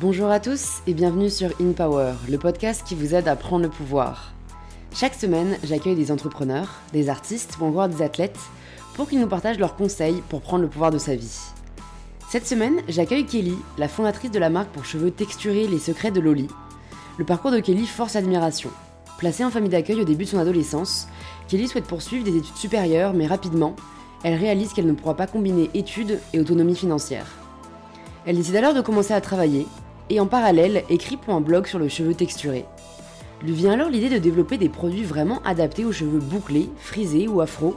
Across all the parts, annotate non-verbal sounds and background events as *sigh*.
Bonjour à tous et bienvenue sur In Power, le podcast qui vous aide à prendre le pouvoir. Chaque semaine, j'accueille des entrepreneurs, des artistes ou encore des athlètes pour qu'ils nous partagent leurs conseils pour prendre le pouvoir de sa vie. Cette semaine, j'accueille Kelly, la fondatrice de la marque pour cheveux texturés Les Secrets de Loli. Le parcours de Kelly force admiration. Placée en famille d'accueil au début de son adolescence, Kelly souhaite poursuivre des études supérieures, mais rapidement, elle réalise qu'elle ne pourra pas combiner études et autonomie financière. Elle décide alors de commencer à travailler, et en parallèle écrit pour un blog sur le cheveu texturé. Lui vient alors l'idée de développer des produits vraiment adaptés aux cheveux bouclés, frisés ou afro,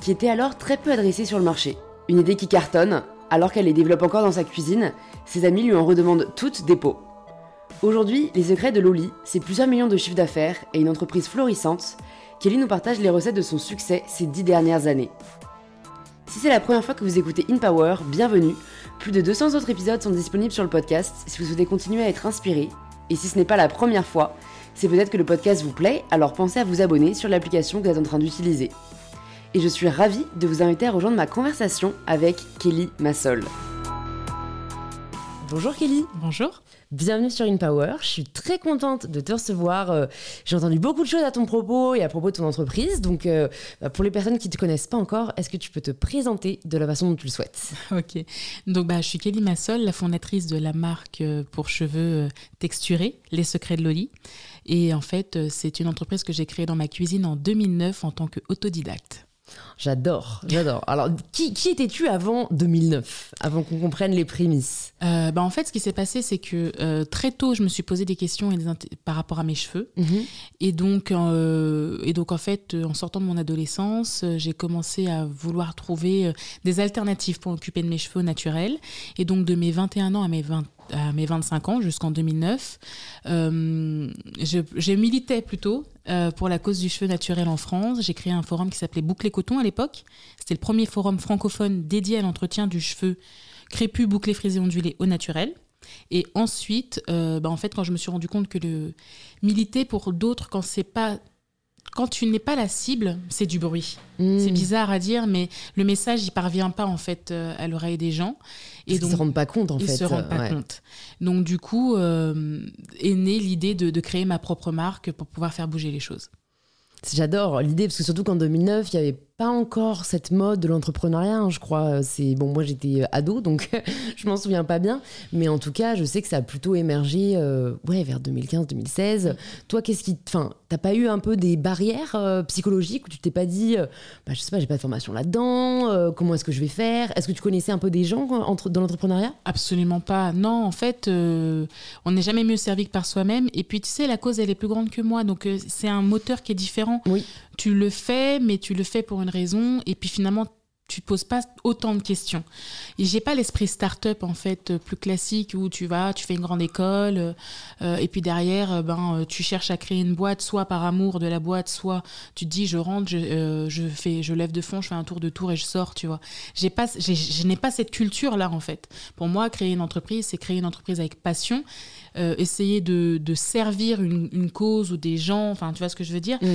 qui étaient alors très peu adressés sur le marché. Une idée qui cartonne, alors qu'elle les développe encore dans sa cuisine, ses amis lui en redemandent toutes des. Aujourd'hui, les secrets de Loli, c'est plusieurs millions de chiffres d'affaires et une entreprise florissante. Kelly nous partage les recettes de son succès ces dix dernières années. Si c'est la première fois que vous écoutez In Power, bienvenue. Plus de 200 autres épisodes sont disponibles sur le podcast si vous souhaitez continuer à être inspiré. Et si ce n'est pas la première fois, c'est peut-être que le podcast vous plaît, alors pensez à vous abonner sur l'application que vous êtes en train d'utiliser. Et je suis ravie de vous inviter à rejoindre ma conversation avec Kelly Massol. Bonjour Kelly. Bonjour. Bienvenue sur InPower. Je suis très contente de te recevoir. Euh, j'ai entendu beaucoup de choses à ton propos et à propos de ton entreprise. Donc, euh, bah, pour les personnes qui ne te connaissent pas encore, est-ce que tu peux te présenter de la façon dont tu le souhaites? Ok. Donc, bah, je suis Kelly Massol, la fondatrice de la marque euh, pour cheveux texturés, Les Secrets de Loli. Et en fait, c'est une entreprise que j'ai créée dans ma cuisine en 2009 en tant qu'autodidacte. J'adore, j'adore. Alors, qui, étais-tu avant 2009, avant qu'on comprenne les prémices euh, bah En fait, ce qui s'est passé, c'est que euh, très tôt, je me suis posé des questions par rapport à mes cheveux. Mhm. Et, donc, euh, et donc, en fait, en sortant de mon adolescence, j'ai commencé à vouloir trouver des alternatives pour occuper de mes cheveux naturels. Et donc, de mes 21 ans à mes 20 à mes 25 ans jusqu'en 2009. Euh, je, militais plutôt euh, pour la cause du cheveu naturel en France. J'ai créé un forum qui s'appelait Bouclé Coton à l'époque. C'était le premier forum francophone dédié à l'entretien du cheveu crépus, bouclé, frisé, ondulé au naturel. Et ensuite, euh, bah, en fait, quand je me suis rendu compte que le militer pour d'autres, quand c'est pas quand tu n'es pas la cible, c'est du bruit. Hmm. C'est bizarre à dire, mais le message, il parvient pas en fait euh, à l'oreille des gens. Et donc, ils se rendent pas compte en fait. Ils se rendent pas compte. Donc du coup, euh, est née l'idée de, de, créer ma propre marque pour pouvoir faire bouger les choses. J'adore l'idée parce que surtout qu'en 2009, il y avait pas encore cette mode de l'entrepreneuriat, hein, je crois. C'est bon, moi j'étais euh, ado, donc *laughs* je m'en souviens pas bien, mais en tout cas, je sais que ça a plutôt émergé, euh, ouais, vers 2015-2016. Toi, qu'est-ce qui, enfin, t'as pas eu un peu des barrières euh, psychologiques où tu t'es pas dit, bah, je sais pas, j'ai pas de formation là-dedans, comment est-ce que je vais faire? Est-ce que tu connaissais un peu des gens entre, dans l'entrepreneuriat? Absolument pas. Non, en fait, on n'est jamais mieux servi que par soi-même. Et puis, tu sais, la cause, elle est plus grande que moi, donc c'est un moteur qui est différent. Oui. Tu le fais, mais tu le fais pour une raison, et puis finalement, tu te poses pas autant de questions. Et j'ai pas l'esprit start-up en fait plus classique où tu vas, tu fais une grande école euh, et puis derrière euh, ben euh, tu cherches à créer une boîte soit par amour de la boîte, soit tu te dis je rentre, je, je fais je lève de fond, je fais un tour de tour et je sors, tu vois. J'ai pas je n'ai pas cette culture là en fait. Pour moi, créer une entreprise, c'est créer une entreprise avec passion, essayer de, de servir une, une, cause ou des gens, enfin tu vois ce que je veux dire? Mmh.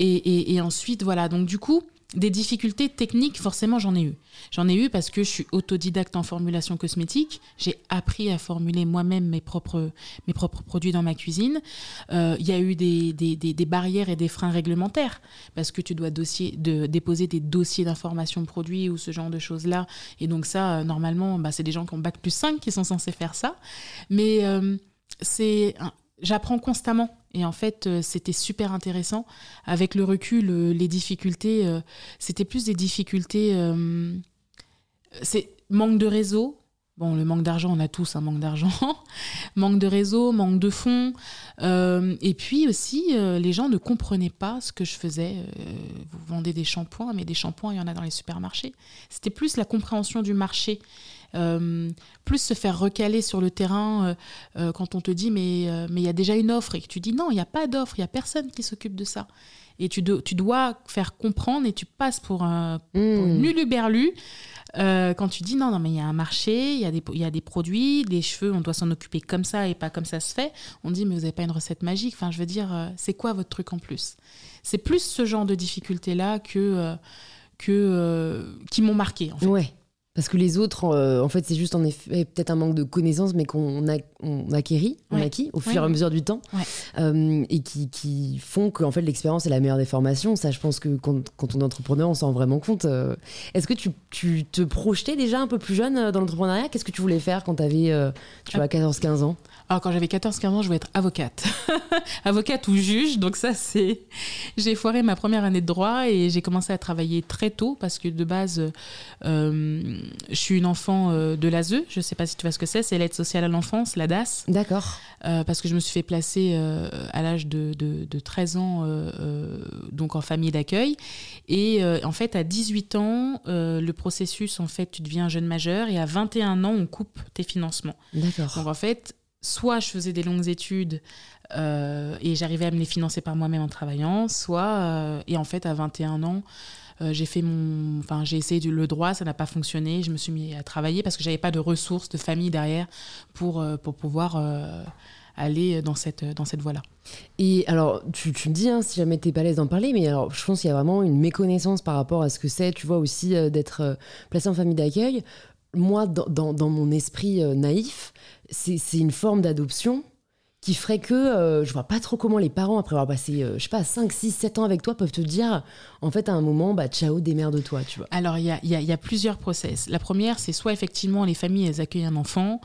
Et, et, et ensuite voilà, donc du coup des difficultés techniques, forcément, j'en ai eu. J'en ai eu parce que je suis autodidacte en formulation cosmétique. J'ai appris à formuler moi-même mes propres, mes propres produits dans ma cuisine. Euh, il y a eu des, des, barrières et des freins réglementaires parce que tu dois dossier, de, déposer des dossiers d'information produits ou ce genre de choses-là. Et donc, ça, euh, normalement, bah, c'est des gens qui ont bac plus 5 qui sont censés faire ça. Mais euh, c'est j'apprends constamment. Et en fait, euh, c'était super intéressant. Avec le recul, euh, les difficultés, euh, c'était plus des difficultés. c'est manque de réseau. Bon, le manque d'argent, on a tous un manque d'argent. *laughs* manque de réseau, manque de fonds. et puis aussi, les gens ne comprenaient pas ce que je faisais. vous vendez des shampoings, mais des shampoings, il y en a dans les supermarchés. C'était plus la compréhension du marché euh, plus se faire recaler sur le terrain euh, euh, quand on te dit mais mais il y a déjà une offre et que tu dis non, il n'y a pas d'offre, il n'y a personne qui s'occupe de ça. Et tu, tu dois faire comprendre et tu passes pour, un, mmh. quand tu dis non, non, mais il y a un marché, il y, a des, y a des produits, des cheveux, on doit s'en occuper comme ça et pas comme ça se fait, on dit mais vous n'avez pas une recette magique. Enfin, je veux dire, c'est quoi votre truc en plus? C'est plus ce genre de difficultés-là que, que, qui m'ont marqué. En fait. Ouais. Parce que les autres, euh, en fait, c'est juste en effet peut-être un manque de connaissances, mais qu'on a, on acquérit, on Ouais. acquis au fur Ouais, et à mesure du temps, Ouais. Euh, et qui, qui font que en fait l'expérience est la meilleure des formations. Ça, je pense que quand, quand on est entrepreneur, on s'en rend vraiment compte. Euh, Est-ce que tu, tu te projetais déjà un peu plus jeune dans l'entrepreneuriat? Qu'est-ce que tu voulais faire quand tu avais, tu vois, 14-15 ans? Alors, quand j'avais 14-15 ans, je voulais être avocate. *laughs* avocate ou juge. Donc, ça, c'est. J'ai foiré ma première année de droit et j'ai commencé à travailler très tôt parce que de base, euh, je suis une enfant euh, de l'ASE. Je ne sais pas si tu vois ce que c'est. C'est l'aide sociale à l'enfance, la DAS. D'accord. Euh, parce que je me suis fait placer euh, à l'âge de, de- de 13 ans donc en famille d'accueil et en fait à 18 ans le processus en fait tu deviens jeune majeur et à 21 ans on coupe tes financements D'accord. donc en fait soit je faisais des longues études euh, et j'arrivais à me les financer par moi-même en travaillant soit euh, et en fait à 21 ans euh, j'ai fait mon enfin j'ai essayé du- le droit ça n'a pas fonctionné je me suis mis à travailler parce que j'avais pas de ressources de famille derrière pour pour pouvoir aller dans cette dans cette voie là Et alors, tu, tu me dis hein, si jamais t'es pas à l'aise d'en parler, mais alors je pense qu'il y a vraiment une méconnaissance par rapport à ce que c'est, tu vois, aussi d'être euh, placé en famille d'accueil. Moi, dans, dans- dans mon esprit euh, naïf, c'est une forme d'adoption qui ferait que euh, je vois pas trop comment les parents, après avoir passé, euh, je sais pas, 5, 6, 7 ans avec toi, peuvent te dire, en fait, à un moment, bah, ciao, démerde-toi, tu vois. Alors, il y a, il y a- il y a plusieurs process. La première, c'est soit effectivement les familles, elles accueillent un enfant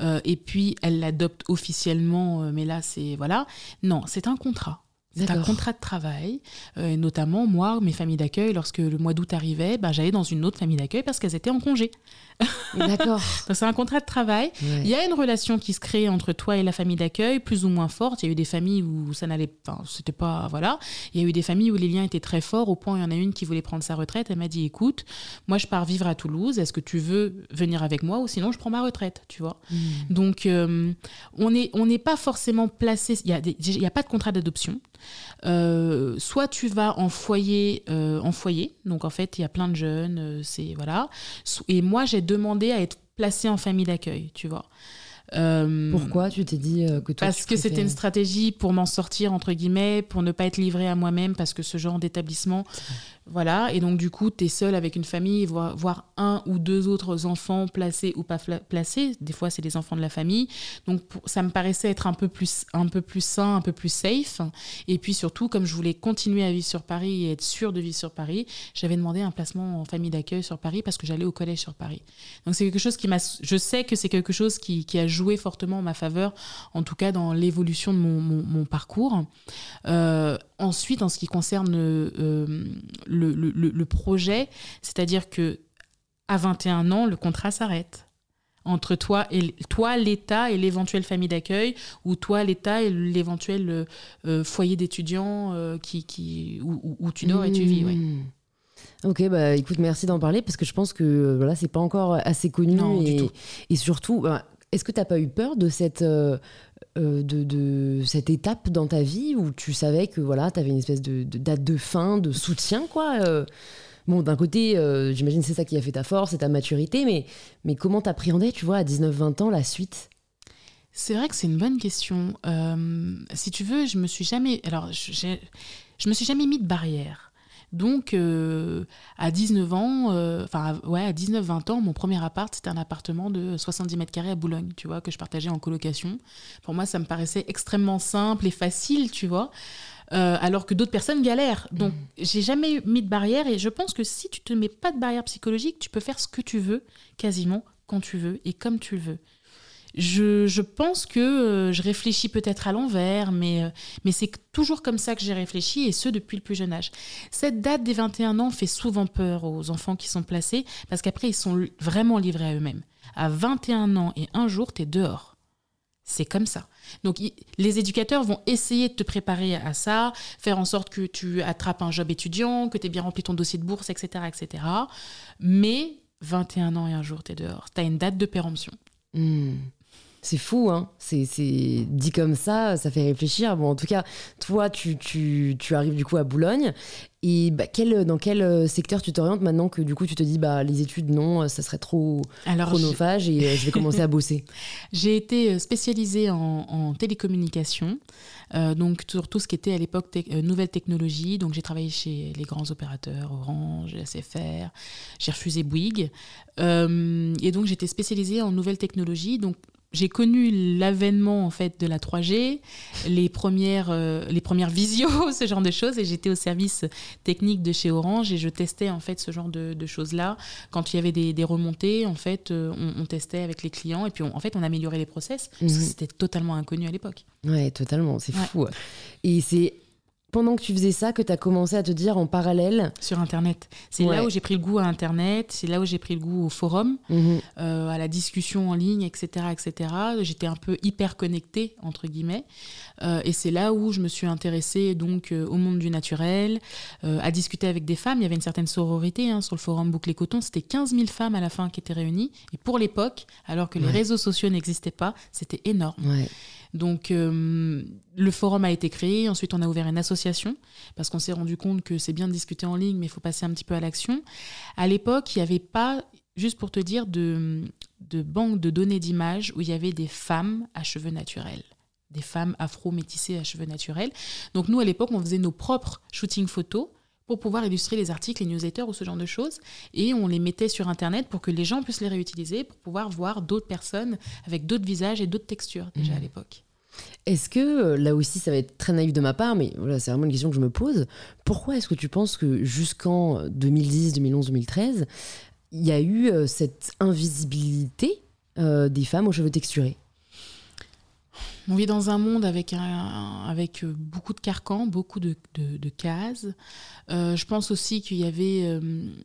euh, et puis elles l'adoptent officiellement, euh, mais là, c'est. Voilà. Non, c'est un contrat. C'est un contrat de travail. Euh, et notamment, moi, mes familles d'accueil, lorsque le mois d'août arrivait, ben, j'allais dans une autre famille d'accueil parce qu'elles étaient en congé. *laughs* D'accord. Donc, c'est un contrat de travail. Ouais. Il y a une relation qui se crée entre toi et la famille d'accueil, plus ou moins forte. Il y a eu des familles où ça n'allait pas, c'était pas, voilà. Il y a eu des familles où les liens étaient très forts, au point où il y en a une qui voulait prendre sa retraite. Elle m'a dit, écoute, moi je pars vivre à Toulouse, est-ce que tu veux venir avec moi ou sinon je prends ma retraite, tu vois? Mm. Donc, euh, on n'est on n'est pas forcément placé, il n'y a, des- il y a pas de contrat d'adoption. Euh, soit tu vas en foyer, euh, en foyer, donc en fait il y a plein de jeunes, c'est voilà. Et moi j'ai demandé à être placée en famille d'accueil, tu vois. Euh, Pourquoi tu t'es dit euh, que toi parce tu que c'était une stratégie pour m'en sortir, entre guillemets, pour ne pas être livrée à moi-même, parce que ce genre d'établissement, voilà. Et donc, du coup, tu es seul avec une famille, voire, voire un ou deux autres enfants placés ou pas placés. Des fois, c'est les enfants de la famille. Donc, ça me paraissait être un peu, plus, un peu plus sain, un peu plus safe. Et puis, surtout, comme je voulais continuer à vivre sur Paris et être sûre de vivre sur Paris, j'avais demandé un placement en famille d'accueil sur Paris parce que j'allais au collège sur Paris. Donc, c'est quelque chose qui m'a. Je sais que c'est quelque chose qui, a joué fortement en ma faveur, en tout cas dans l'évolution de mon parcours. Euh, ensuite, en ce qui concerne euh, le, le- le- projet, c'est-à-dire que à 21 ans, le contrat s'arrête entre toi et toi, l'État et l'éventuelle famille d'accueil, ou toi, l'État et l'éventuel euh, euh, foyer d'étudiants euh, qui, qui, où, tu dors et tu vis. ouais. Mmh. Ok, bah écoute, merci d'en parler parce que je pense que voilà, c'est pas encore assez connu Non, et, tout. et surtout, bah, est-ce que t'as pas eu peur de cette euh, euh, de, cette étape dans ta vie où tu savais que voilà, t'avais une espèce de, date de fin, de soutien quoi. euh, Bon, d'un côté, euh, j'imagine c'est ça qui a fait ta force et ta maturité, mais, mais comment t'appréhendais, tu vois, à 19-20 ans, la suite? C'est vrai que c'est une bonne question. Euh, si tu veux, je me suis jamais. Alors, je, je me suis jamais mis de barrière. Donc, euh, à 19 ans, euh, enfin, ouais, à 19-20 ans, mon premier appart, c'était un appartement de 70 mètres carrés à Boulogne, tu vois, que je partageais en colocation. Pour moi, ça me paraissait extrêmement simple et facile, tu vois. Euh, alors que d'autres personnes galèrent. Donc, j'ai jamais mis de barrière et je pense que si tu te mets pas de barrière psychologique, tu peux faire ce que tu veux, quasiment, quand tu veux et comme tu le veux. Je, pense que euh, je réfléchis peut-être à l'envers, mais, euh, mais c'est toujours comme ça que j'ai réfléchi, et ce depuis le plus jeune âge. Cette date des 21 ans fait souvent peur aux enfants qui sont placés, parce qu'après, ils sont vraiment livrés à eux-mêmes. À 21 ans et un jour, tu es dehors. C'est comme ça. Donc, les éducateurs vont essayer de te préparer à ça, faire en sorte que tu attrapes un job étudiant, que tu aies bien rempli ton dossier de bourse, etc. etc. Mais 21 ans et un jour, tu es dehors. Tu as une date de péremption. Hmm. C'est fou, hein. C'est dit comme ça, ça fait réfléchir. Bon, en tout cas, toi, tu, tu, tu arrives du coup à Boulogne. Et bah, quel, dans quel euh, secteur tu t'orientes maintenant que du coup tu te dis bah les études non, euh, ça serait trop Alors, chronophage et euh, je vais commencer à *laughs* bosser? j'ai été spécialisée en, en télécommunication, euh, donc sur tout ce qui était à l'époque tec- euh, nouvelles technologies. Donc j'ai travaillé chez les grands opérateurs, Orange, SFR, j'ai refusé Bouygues. Euh, et donc j'étais spécialisée en nouvelles technologies. Donc j'ai connu l'avènement en fait de la 3G, les premières, euh, les premières visios, *laughs* ce genre de choses. Et j'étais au service technique de chez Orange et je testais en fait ce genre de, de choses-là. Quand il y avait des, des remontées, en fait, euh, on, on testait avec les clients et puis on- en fait on améliorait les process parce que Mhm. c'était totalement inconnu à l'époque. Ouais, totalement, c'est Ouais. fou. Et c'est pendant que tu faisais ça que tu as commencé à te dire en parallèle. Sur Internet. C'est Ouais. là où j'ai pris le goût à Internet, c'est là où j'ai pris le goût au forum, Mhm. euh, à la discussion en ligne, etc. etc. J'étais un peu hyper connectée, entre guillemets. Euh, et c'est là où je me suis intéressée donc, euh, au monde du naturel, à discuter avec des femmes. Il y avait une certaine sororité hein, sur le forum Boucle et Coton. C'était 15 000 femmes à la fin qui étaient réunies. Et pour l'époque, alors que les réseaux sociaux n'existaient pas, c'était énorme. Ouais. Donc, euh, le forum a été créé. Ensuite, on a ouvert une association parce qu'on s'est rendu compte que c'est bien de discuter en ligne, mais il faut passer un petit peu à l'action. À l'époque, il n'y avait pas, juste pour te dire, de, de banque de données d'images où il y avait des femmes à cheveux naturels. Des femmes afro-métissées à cheveux naturels. Donc, nous, à l'époque, on faisait nos propres shootings photos pour pouvoir illustrer les articles, les newsletters ou ce genre de choses. Et on les mettait sur Internet pour que les gens puissent les réutiliser, pour pouvoir voir d'autres personnes avec d'autres visages et d'autres textures déjà à Mhm. l'époque. Est-ce que, euh, là aussi, ça va être très naïf de ma part, mais voilà, c'est vraiment une question que je me pose. Pourquoi est-ce que tu penses que jusqu'en 2010, 2011, 2013, il y a eu euh, cette invisibilité euh, des femmes aux cheveux texturés? On vit dans un monde avec, un, avec euh, beaucoup de carcans, beaucoup de, de- de cases. Euh, je pense aussi qu'il y avait euh,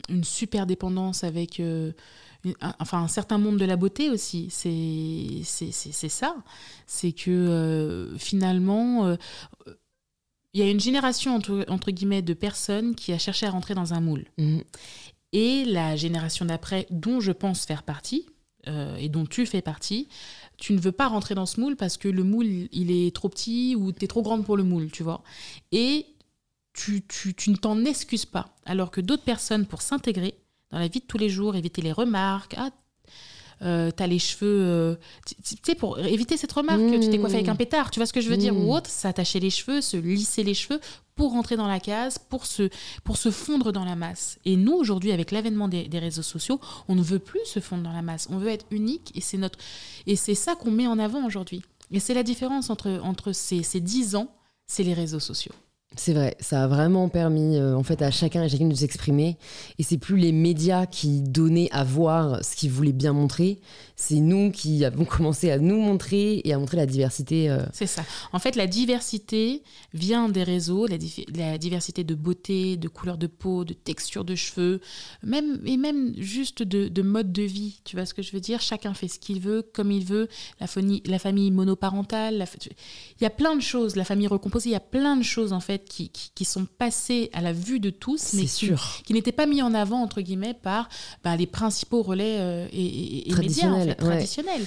une super dépendance avec euh, une- un, enfin, un certain monde de la beauté aussi. C'est ça. C'est que finalement, il y a une génération, entre, entre guillemets, de personnes qui a cherché à rentrer dans un moule. Mhm. Et la génération d'après, dont je pense faire partie, et dont tu fais partie, tu ne veux pas rentrer dans ce moule parce que le moule, il est trop petit ou tu es trop grande pour le moule, tu vois. Et tu, tu, tu ne t'en excuses pas. Alors que d'autres personnes, pour s'intégrer dans la vie de tous les jours, éviter les remarques, ah, euh, t'as les cheveux, euh, tu sais, pour éviter cette remarque, Mmh. tu t'es coiffé avec un pétard, tu vois ce que je veux dire, Mmh. ou autre, s'attacher les cheveux, se lisser les cheveux pour rentrer dans la case, pour se, pour se fondre dans la masse. Et nous, aujourd'hui, avec l'avènement des, des réseaux sociaux, on ne veut plus se fondre dans la masse. On veut être unique et c'est notre et c'est ça qu'on met en avant aujourd'hui. Et c'est la différence entre, entre ces, ces 10 ans, c'est les réseaux sociaux. C'est vrai, ça a vraiment permis euh, en fait à chacun et chacune de s'exprimer. Et c'est plus les médias qui donnaient à voir ce qu'ils voulaient bien montrer, c'est nous qui avons *laughs* commencé à nous montrer et à montrer la diversité. euh, C'est ça. En fait, la diversité vient des réseaux, la, diversité de beauté, de couleur de peau, de texture de cheveux, même, et même juste de, de mode de vie. Tu vois ce que je veux dire? Chacun fait ce qu'il veut, comme il veut. La, famille monoparentale, il y a plein de choses, la famille recomposée, il y a plein de choses en fait qui, qui, qui sont passées à la vue de tous, mais qui, n'étaient pas mis en avant entre guillemets par bah, les principaux relais euh, et, et- et médias en Traditionnels, fait, ouais. traditionnels.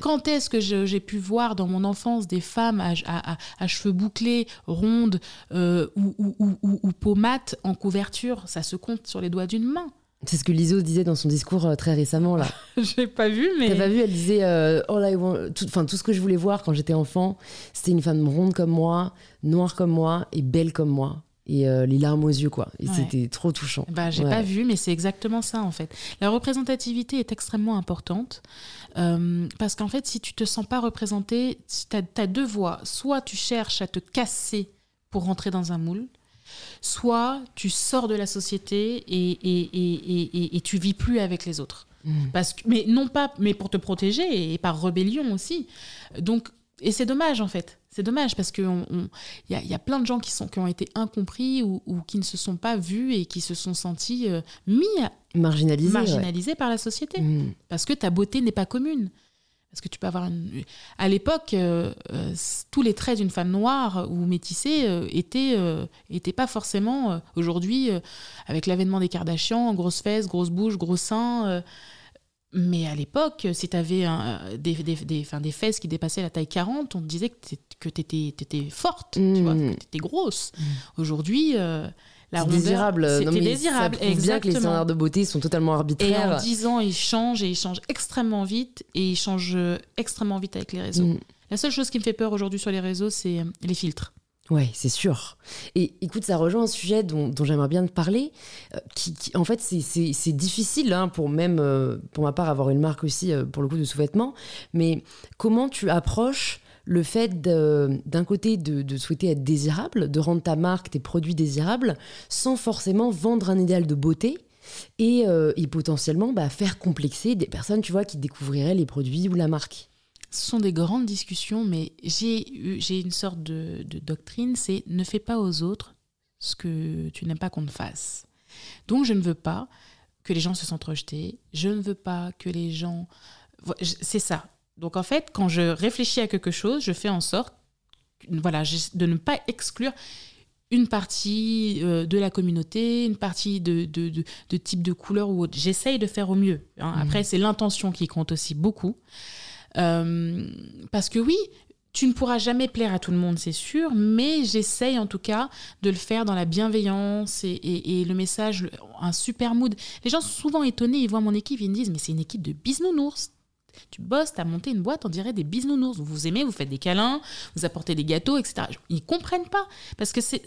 Quand est-ce que j'ai pu voir dans mon enfance des femmes à, à- à- à cheveux bouclés, rondes euh, ou, ou, ou, ou- ou peau mate en couverture? Ça se compte sur les doigts d'une main. C'est ce que Liso disait dans son discours euh, très récemment là. *laughs* J'ai pas vu, mais T'as pas vu, elle disait euh, All I want- tout, enfin, tout ce que je voulais voir quand j'étais enfant, c'était une femme ronde comme moi, noire comme moi et belle comme moi. Et euh, les larmes aux yeux, quoi. Et Ouais. c'était trop touchant. Bah, j'ai Ouais. pas vu, mais c'est exactement ça en fait. La représentativité est extrêmement importante euh, parce qu'en fait, si tu te sens pas représenté, tu as, deux voies. Soit tu cherches à te casser pour rentrer dans un moule, soit tu sors de la société et, et, et, et, et- et tu vis plus avec les autres. Mm. Parce que, mais non pas, mais pour te protéger et par rébellion aussi. Donc, et c'est dommage en fait. C'est dommage parce qu'il on, on- y, a, y a plein de gens qui, sont, qui ont été incompris ou, ou qui ne se sont pas vus et qui se sont sentis euh, mis ouais. marginalisés par la société. Mm. Parce que ta beauté n'est pas commune. Parce que tu peux avoir une... À l'époque, euh, euh, tous les traits d'une femme noire ou métissée euh, étaient, euh, étaient pas forcément... Aujourd'hui, avec l'avènement des Kardashians, grosses fesses, grosses bouches, gros seins, Mais à l'époque, si tu avais des, des, des, des, fesses qui dépassaient la taille 40, on te disait que tu étais, étais, forte, tu vois, que tu étais grosse. Aujourd'hui, euh, la désirable. C'était désirable. Ça bien que les standards de beauté sont totalement arbitraires. Et en 10 ans, ils changent et ils changent extrêmement vite et ils changent extrêmement vite avec les réseaux. Mm. La seule chose qui me fait peur aujourd'hui sur les réseaux, c'est euh, les filtres. Ouais, c'est sûr. Et écoute, ça rejoint un sujet dont, j'aimerais bien te parler. Euh, qui, en fait, c'est difficile hein, pour même, euh, pour ma part, avoir une marque aussi, pour le coup, de sous-vêtements. Mais comment tu approches le fait d'un côté de, souhaiter être désirable, de rendre ta marque, tes produits désirables, sans forcément vendre un idéal de beauté et, potentiellement bah, faire complexer des personnes, tu vois, qui découvriraient les produits ou la marque ce sont des grandes discussions, mais j'ai une sorte de, doctrine, c'est ne fais pas aux autres ce que tu n'aimes pas qu'on te fasse. Donc je ne veux pas que les gens se sentent rejetés, je ne veux pas que les gens... C'est ça. Donc en fait, quand je réfléchis à quelque chose, je fais en sorte voilà, de ne pas exclure une partie euh, de la communauté, une partie de, de, type de couleur ou autre. J'essaye de faire au mieux. Hein. Mmh. Après, c'est l'intention qui compte aussi beaucoup. Euh, parce que oui, tu ne pourras jamais plaire à tout le monde, c'est sûr, mais j'essaye en tout cas de le faire dans la bienveillance et, le message, un super mood. Les gens sont souvent étonnés, ils voient mon équipe, ils me disent, mais c'est une équipe de bisounours. Tu bosses, tu as monté une boîte, on dirait des bisounours. Vous vous aimez, vous faites des câlins, vous apportez des gâteaux, etc. Ils comprennent pas. Parce que c'est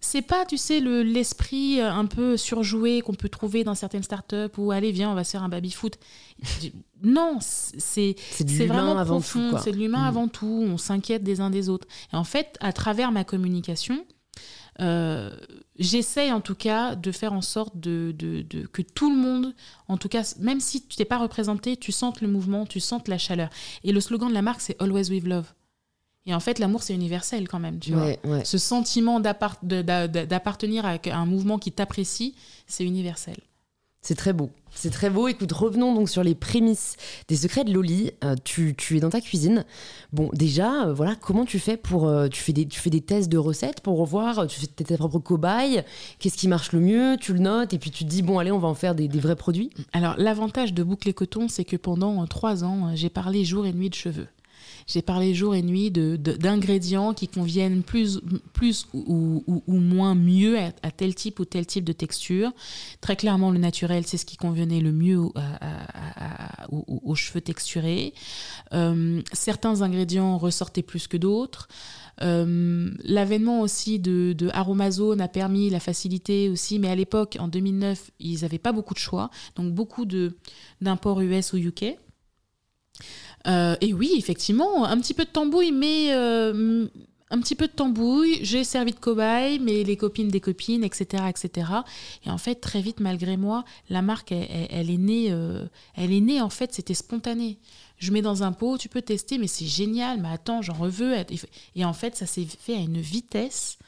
c'est pas, tu sais, l'esprit euh, un peu surjoué qu'on peut trouver dans certaines startups où allez, viens, on va se faire un baby-foot. non, c'est vraiment avant profond, c'est de l'humain mm. avant tout, on s'inquiète des uns des autres. Et en fait, à travers ma communication, euh, j'essaye en tout cas de faire en sorte de, de, de, que tout le monde, en tout cas, même si tu t'es pas représenté, tu sentes le mouvement, tu sentes la chaleur. Et le slogan de la marque, c'est Always with Love. Et en fait, l'amour, c'est universel quand même, tu vois. Ce sentiment d'appartenir à un mouvement qui t'apprécie, c'est universel. C'est très beau. C'est très beau. Écoute, revenons donc sur les prémices des secrets de Loli. Euh, tu, es dans ta cuisine. Bon, déjà, euh, voilà, comment tu fais pour. Euh, tu, fais des, tu fais des tests de recettes pour revoir, tu fais tes, propres cobayes? Qu'est-ce qui marche le mieux? Tu le notes et puis tu te dis, bon, allez, on va en faire des, des vrais produits. Alors, l'avantage de Boucle et Coton, c'est que pendant trois ans, j'ai parlé jour et nuit de cheveux. J'ai parlé jour et nuit d'ingrédients de, qui conviennent plus, plus ou, moins mieux à, tel type ou tel type de texture. Très clairement, le naturel, c'est ce qui convenait le mieux aux, cheveux texturés. Euh, certains ingrédients ressortaient plus que d'autres. Euh, l'avènement aussi de, de, Aromazone a permis la facilité aussi, mais à l'époque, en 2009, ils n'avaient pas beaucoup de choix, donc beaucoup d'imports US ou UK. Euh, et oui, effectivement, un petit peu de tambouille, mais euh, un petit peu de tambouille. J'ai servi de cobaye, mais les copines des copines, etc., etc. Et en fait, très vite, malgré moi, la marque, elle, est née. Euh, elle est née en fait, c'était spontané. Je mets dans un pot, tu peux tester, mais c'est génial. Mais attends, j'en reveux. Et en fait, ça s'est fait à une vitesse.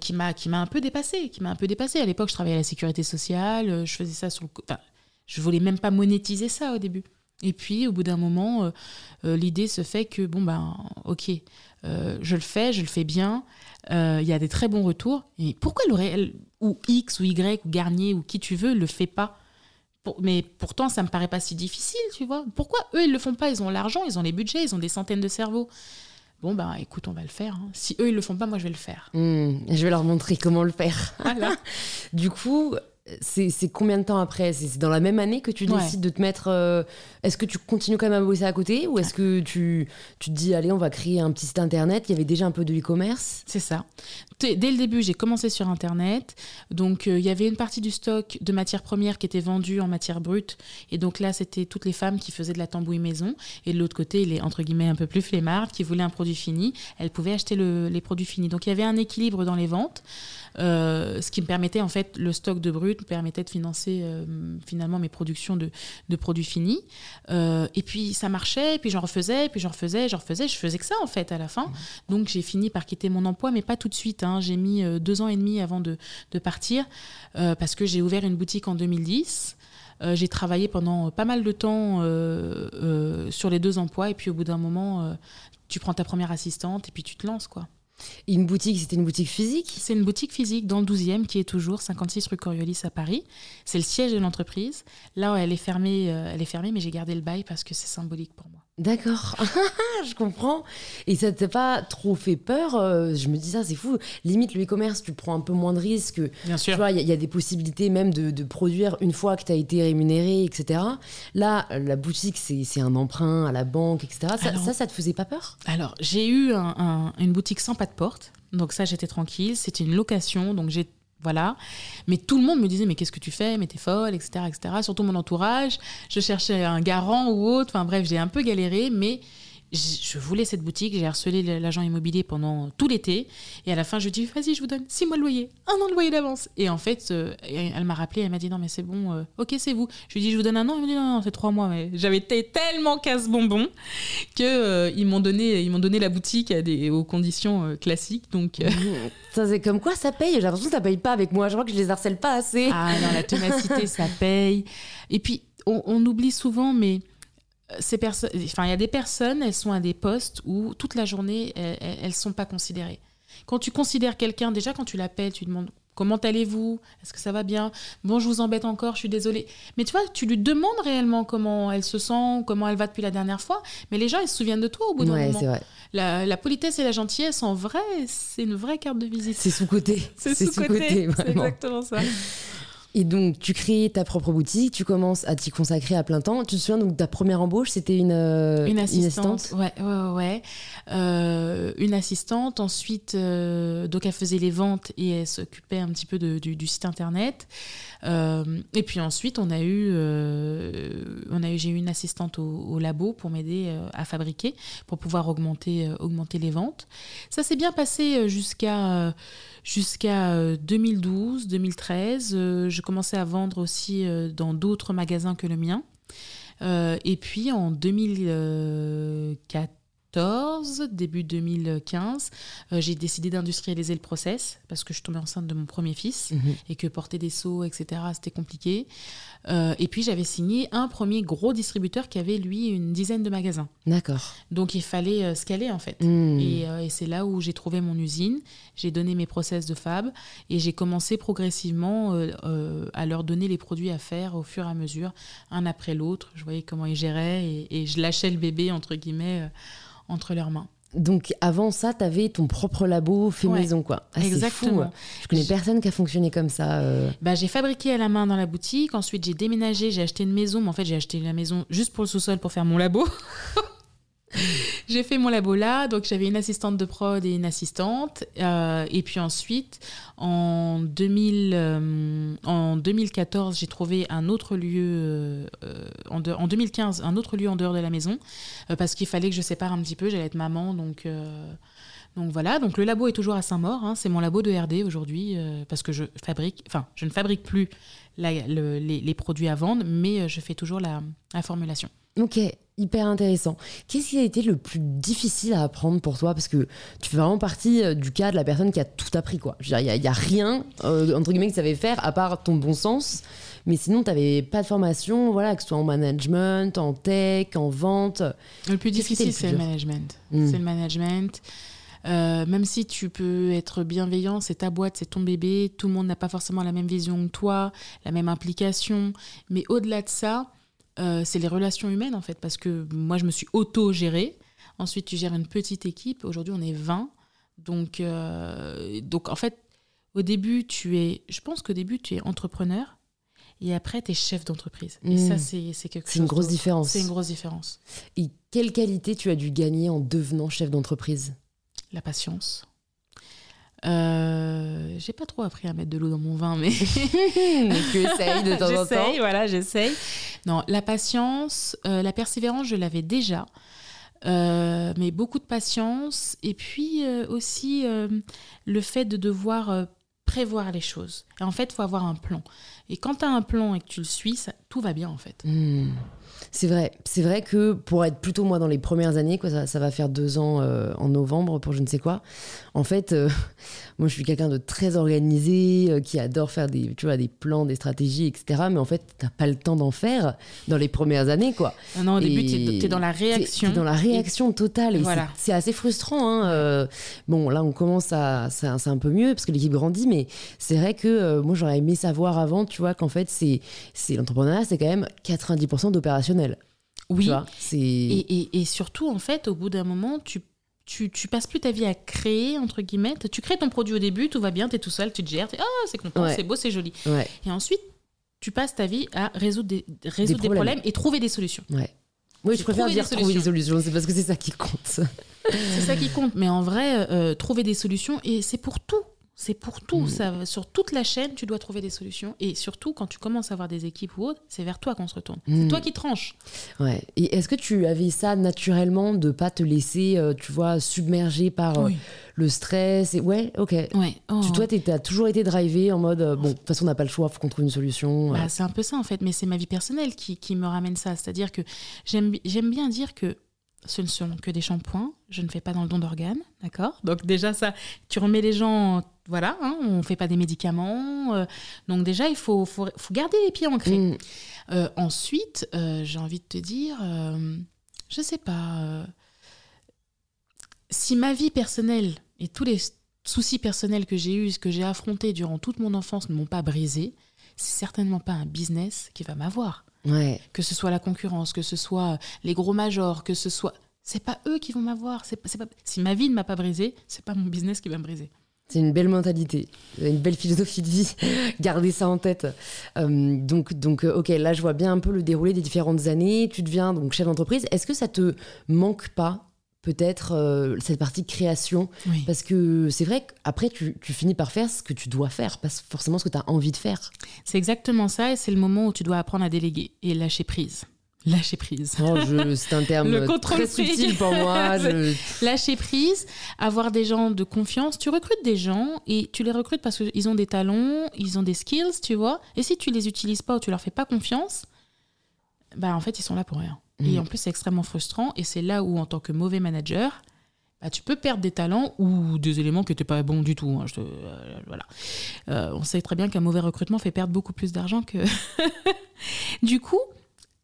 qui m'a qui m'a un peu dépassé qui m'a un peu dépassé à l'époque je travaillais à la sécurité sociale je faisais ça sur le enfin, je voulais même pas monétiser ça au début et puis, au bout d'un moment, euh, euh, l'idée se fait que, bon, ben, ok, euh, je le fais, je le fais bien, il y a des très bons retours. Et pourquoi L'Oréal, ou X, ou Y, ou Garnier, ou qui tu veux, le fait pas? Mais pourtant, ça me paraît pas si difficile, tu vois. Pourquoi eux, ils le font pas? Ils ont l'argent, ils ont les budgets, ils ont des centaines de cerveaux. Bon, ben écoute, on va le faire. Hein. Si eux, ils le font pas, moi, je vais le faire. Hmm, je vais leur montrer comment le faire. Voilà. *laughs* du coup, c'est combien de temps après C'est dans la même année que tu décides de te mettre. Euh, est-ce que tu continues quand même à bosser à côté ou est-ce que tu, tu te dis, allez, on va créer un petit site internet Il y avait déjà un peu de e-commerce C'est ça. Dès le début, j'ai commencé sur internet. Donc, euh, il y avait une partie du stock de matières premières qui était vendue en matière brute. Et donc là, c'était toutes les femmes qui faisaient de la tambouille maison. Et de l'autre côté, les entre guillemets un peu plus flemmardes qui voulaient un produit fini, elles pouvaient acheter les produits finis. Donc, il y avait un équilibre dans les ventes. Euh, ce qui me permettait en fait le stock de brut me permettait de financer euh, finalement mes productions de, de produits finis. Euh, et puis ça marchait et puis j'en refaisais et puis j'en refaisais j'en refaisais. Je faisais que ça en fait à la fin. Mmh. donc j'ai fini par quitter mon emploi mais pas tout de suite hein. j'ai mis deux ans et demi avant de, de partir parce que j'ai ouvert une boutique en 2010 j'ai travaillé pendant pas mal de temps sur les deux emplois. Et puis au bout d'un moment tu prends ta première assistante et puis tu te lances quoi Une boutique, c'était une boutique physique? C'est une boutique physique dans le 12e qui est toujours 56 rue Coriolis à Paris. C'est le siège de l'entreprise. Là, elle est fermée, euh, elle est fermée, mais j'ai gardé le bail parce que c'est symbolique pour moi. D'accord, *laughs* je comprends. Et ça t'a pas trop fait peur euh, Je me dis ça, c'est fou. Limite, le e-commerce, tu prends un peu moins de risques. Bien sûr. Tu vois, il y, a des possibilités même de, produire une fois que tu as été rémunéré, etc. Là, la boutique, c'est un emprunt à la banque, etc. Ça, ça, te faisait pas peur? Alors, j'ai eu une boutique sans pas de porte. Donc ça, j'étais tranquille. C'était une location. Donc j'ai voilà. Mais tout le monde me disait, mais qu'est-ce que tu fais? Mais t'es folle, etc., etc. Surtout mon entourage. Je cherchais un garant ou autre. Enfin bref, j'ai un peu galéré, mais je voulais cette boutique, j'ai harcelé l'agent immobilier pendant tout l'été. Et à la fin, je lui ai dit, vas-y, je vous donne six mois de loyer, un an de loyer d'avance. Et en fait, euh, elle m'a rappelé, elle m'a dit, non, mais c'est bon, euh, ok, c'est vous. Je lui ai dit, je vous donne un an. Elle m'a dit, non, non, c'est trois mois. Mais j'avais été tellement casse-bonbon qu'ils euh, ils m'ont donné, ils donné la boutique à des, aux conditions classiques. Donc, ça, c'est comme quoi ça paye. J'ai l'impression que ça paye pas avec moi. Je crois que je les harcèle pas assez. Ah non, la ténacité, ça paye. Et puis, on, on oublie souvent, mais ces personnes, enfin, il y a des personnes, elles sont à des postes où toute la journée, elles ne sont pas considérées. Quand tu considères quelqu'un, déjà quand tu l'appelles, tu demandes comment allez-vous? Est-ce que ça va bien? Bon, je vous embête encore, je suis désolée. Mais tu vois, tu lui demandes réellement comment elle se sent, comment elle va depuis la dernière fois. Mais les gens, ils se souviennent de toi au bout d'un moment. Vrai. La, la, politesse et la gentillesse, en vrai, c'est une vraie carte de visite. C'est sous-côté. C'est sous-côté. c'est exactement ça. Et donc, tu crées ta propre boutique, tu commences à t'y consacrer à plein temps. Tu te souviens, donc, ta première embauche, c'était une, euh, une, assistante, Ouais, ouais, ouais. Euh, une assistante. Ensuite, euh, donc, elle faisait les ventes et elle s'occupait un petit peu du, site internet. et puis ensuite, on a eu, on a eu j'ai eu une assistante au, labo pour m'aider à fabriquer, pour pouvoir augmenter, augmenter les ventes. Ça s'est bien passé jusqu'à jusqu'à 2012, 2013. je commençais à vendre aussi euh, dans d'autres magasins que le mien. Euh, et puis en 2014, début 2015, euh, j'ai décidé d'industrialiser le process parce que je tombais enceinte de mon premier fils mhm. et que porter des seaux, etc., c'était compliqué. Euh, et puis j'avais signé un premier gros distributeur qui avait lui une dizaine de magasins. D'accord. Donc il fallait euh, scaler en fait. Hmm. Euh, et, c'est là où j'ai trouvé mon usine, j'ai donné mes process de fab et j'ai commencé progressivement à leur donner les produits à faire au fur et à mesure, un après l'autre. Je voyais comment ils géraient et, et je lâchais le bébé entre guillemets entre leurs mains. Donc avant ça, tu avais ton propre labo fait maison, quoi. Ah, exactement. Fou. Je connais personne qui a fonctionné comme ça. Euh. Bah, j'ai fabriqué à la main dans la boutique. Ensuite, j'ai déménagé, j'ai acheté une maison. Mais en fait, j'ai acheté la maison juste pour le sous-sol pour faire mon labo. *laughs* *laughs* j'ai fait mon labo là, donc j'avais une assistante de prod et une assistante. Euh, et puis ensuite, en, 2000, euh, 2014, j'ai trouvé un autre lieu, euh, en, en, 2015, un autre lieu en dehors de la maison, parce qu'il fallait que je sépare un petit peu, j'allais être maman, donc... Voilà, donc le labo est toujours à Saint-Maur, hein. c'est mon labo de RD aujourd'hui, parce que je fabrique, enfin je ne fabrique plus les, produits à vendre, mais je fais toujours la formulation. Ok, hyper intéressant. Qu'est-ce qui a été le plus difficile à apprendre pour toi? Parce que tu fais vraiment partie euh, du cas de la personne qui a tout appris, quoi. Il n'y a, rien, euh, entre guillemets, que tu savais faire, à part ton bon sens. Mais sinon, tu n'avais pas de formation, voilà, que ce soit en management, en tech, en vente. Le plus difficile, c'est le management. Hmm. C'est le management. Euh, même si tu peux être bienveillant, c'est ta boîte, c'est ton bébé, tout le monde n'a pas forcément la même vision que toi, la même implication. Mais au-delà de ça, euh, c'est les relations humaines en fait, parce que moi je me suis auto-gérée. Ensuite, tu gères une petite équipe. Aujourd'hui, on est 20. Donc, euh, donc en fait, au début, tu es, je pense qu'au début, tu es entrepreneur et après, tu es chef d'entreprise. Et ça, hmm. c'est quelque chose. C'est une grosse différence. C'est une grosse différence. Et quelle qualité tu as dû gagner en devenant chef d'entreprise? La patience. Euh, j'ai pas trop appris à mettre de l'eau dans mon vin, mais, *laughs* *laughs* tu essayes de temps en temps. voilà, j'essaye. Non, la patience, euh, la persévérance, je l'avais déjà, euh, mais beaucoup de patience et puis aussi le fait de devoir prévoir les choses. Et en fait, il faut avoir un plan. Et quand tu as un plan et que tu le suis, ça, tout va bien en fait. Hmm. C'est vrai, c'est vrai que pour être plutôt moi dans les premières années, quoi, ça, ça va faire deux ans euh, en novembre pour je ne sais quoi. En fait, euh, *laughs* moi je suis quelqu'un de très organisé, euh, qui adore faire des, tu vois, des plans, des stratégies, etc. Mais en fait, t'as pas le temps d'en faire dans les premières années, quoi. Non, non au début, tu es, dans la réaction. T'es dans la réaction totale. Et voilà. c'est assez frustrant. Hein, bon, là, on commence à. C'est un peu mieux parce que l'équipe grandit, mais c'est vrai que moi j'aurais aimé savoir avant, tu vois, qu'en fait, c'est l'entrepreneuriat, c'est quand même 90% d'opérationnel. Oui. et, et, surtout, en fait, au bout d'un moment, tu, tu, tu, passes plus ta vie à créer, entre guillemets. Tu crées ton produit au début, tout va bien, tu es tout seul, tu te gères, ah, c'est content, c'est beau, c'est joli. Et ensuite, tu passes ta vie à résoudre des, résoudre des, problèmes. et trouver des solutions. Ouais. Oui, je préfère dire trouver des solutions, c'est parce que c'est ça qui compte. c'est ça qui compte, mais en vrai, euh, trouver des solutions, et c'est pour tout. C'est pour tout. Mm. Ça, sur toute la chaîne, tu dois trouver des solutions. Et surtout, quand tu commences à avoir des équipes ou autres, c'est vers toi qu'on se retourne. C'est mm. toi qui tranches. Ouais. Et est-ce que tu avais ça naturellement de pas te laisser, euh, tu vois, submerger par euh, le stress et... Ouais, ok. Ouais. Oh. Tu, toi, tu as toujours été drivé en mode, euh, bon, de toute façon, on n'a pas le choix, faut qu'on trouve une solution. Bah, c'est un peu ça, en fait. Mais c'est ma vie personnelle qui, qui me ramène ça. C'est-à-dire que j'aime bien dire que ce ne sont que des shampoings. Je ne fais pas dans le don d'organes, d'accord? Donc déjà ça, tu remets les gens, voilà, hein, on ne fait pas des médicaments. Euh, donc déjà, il faut, faut, garder les pieds ancrés. Mm. Euh, ensuite, euh, j'ai envie de te dire, je ne sais pas, si ma vie personnelle et tous les soucis personnels que j'ai eus, que j'ai affrontés durant toute mon enfance ne m'ont pas brisé, c'est certainement pas un business qui va m'avoir. Que ce soit la concurrence, que ce soit les gros majors, que ce soit. C'est pas eux qui vont m'avoir. C'est pas... Si ma vie ne m'a pas brisé, c'est pas mon business qui va me briser. C'est une belle mentalité, une belle philosophie de vie. *laughs* Gardez ça en tête. Euh, donc, donc, euh, ok, là, je vois bien un peu le déroulé des différentes années. Tu deviens donc chef d'entreprise. Est-ce que ça te manque pas peut-être euh, cette partie création. Parce que c'est vrai qu'après, tu, tu, finis par faire ce que tu dois faire, pas forcément ce que tu as envie de faire. C'est exactement ça, et c'est le moment où tu dois apprendre à déléguer et lâcher prise. Lâcher prise. Oh, c'est un terme *laughs* très subtil pour moi. *laughs* Lâcher prise, avoir des gens de confiance. Tu recrutes des gens et tu les recrutes parce qu'ils ont des talents, ils ont des skills, tu vois. Et si tu les utilises pas ou tu leur fais pas confiance, bah en fait, ils sont là pour rien. Et mm. en plus, c'est extrêmement frustrant. Et c'est là où, en tant que mauvais manager, bah, tu peux perdre des talents ou des éléments qui n'étaient pas bons du tout. Hein. Euh, voilà. Euh, on sait très bien qu'un mauvais recrutement fait perdre beaucoup plus d'argent que. *laughs* du coup,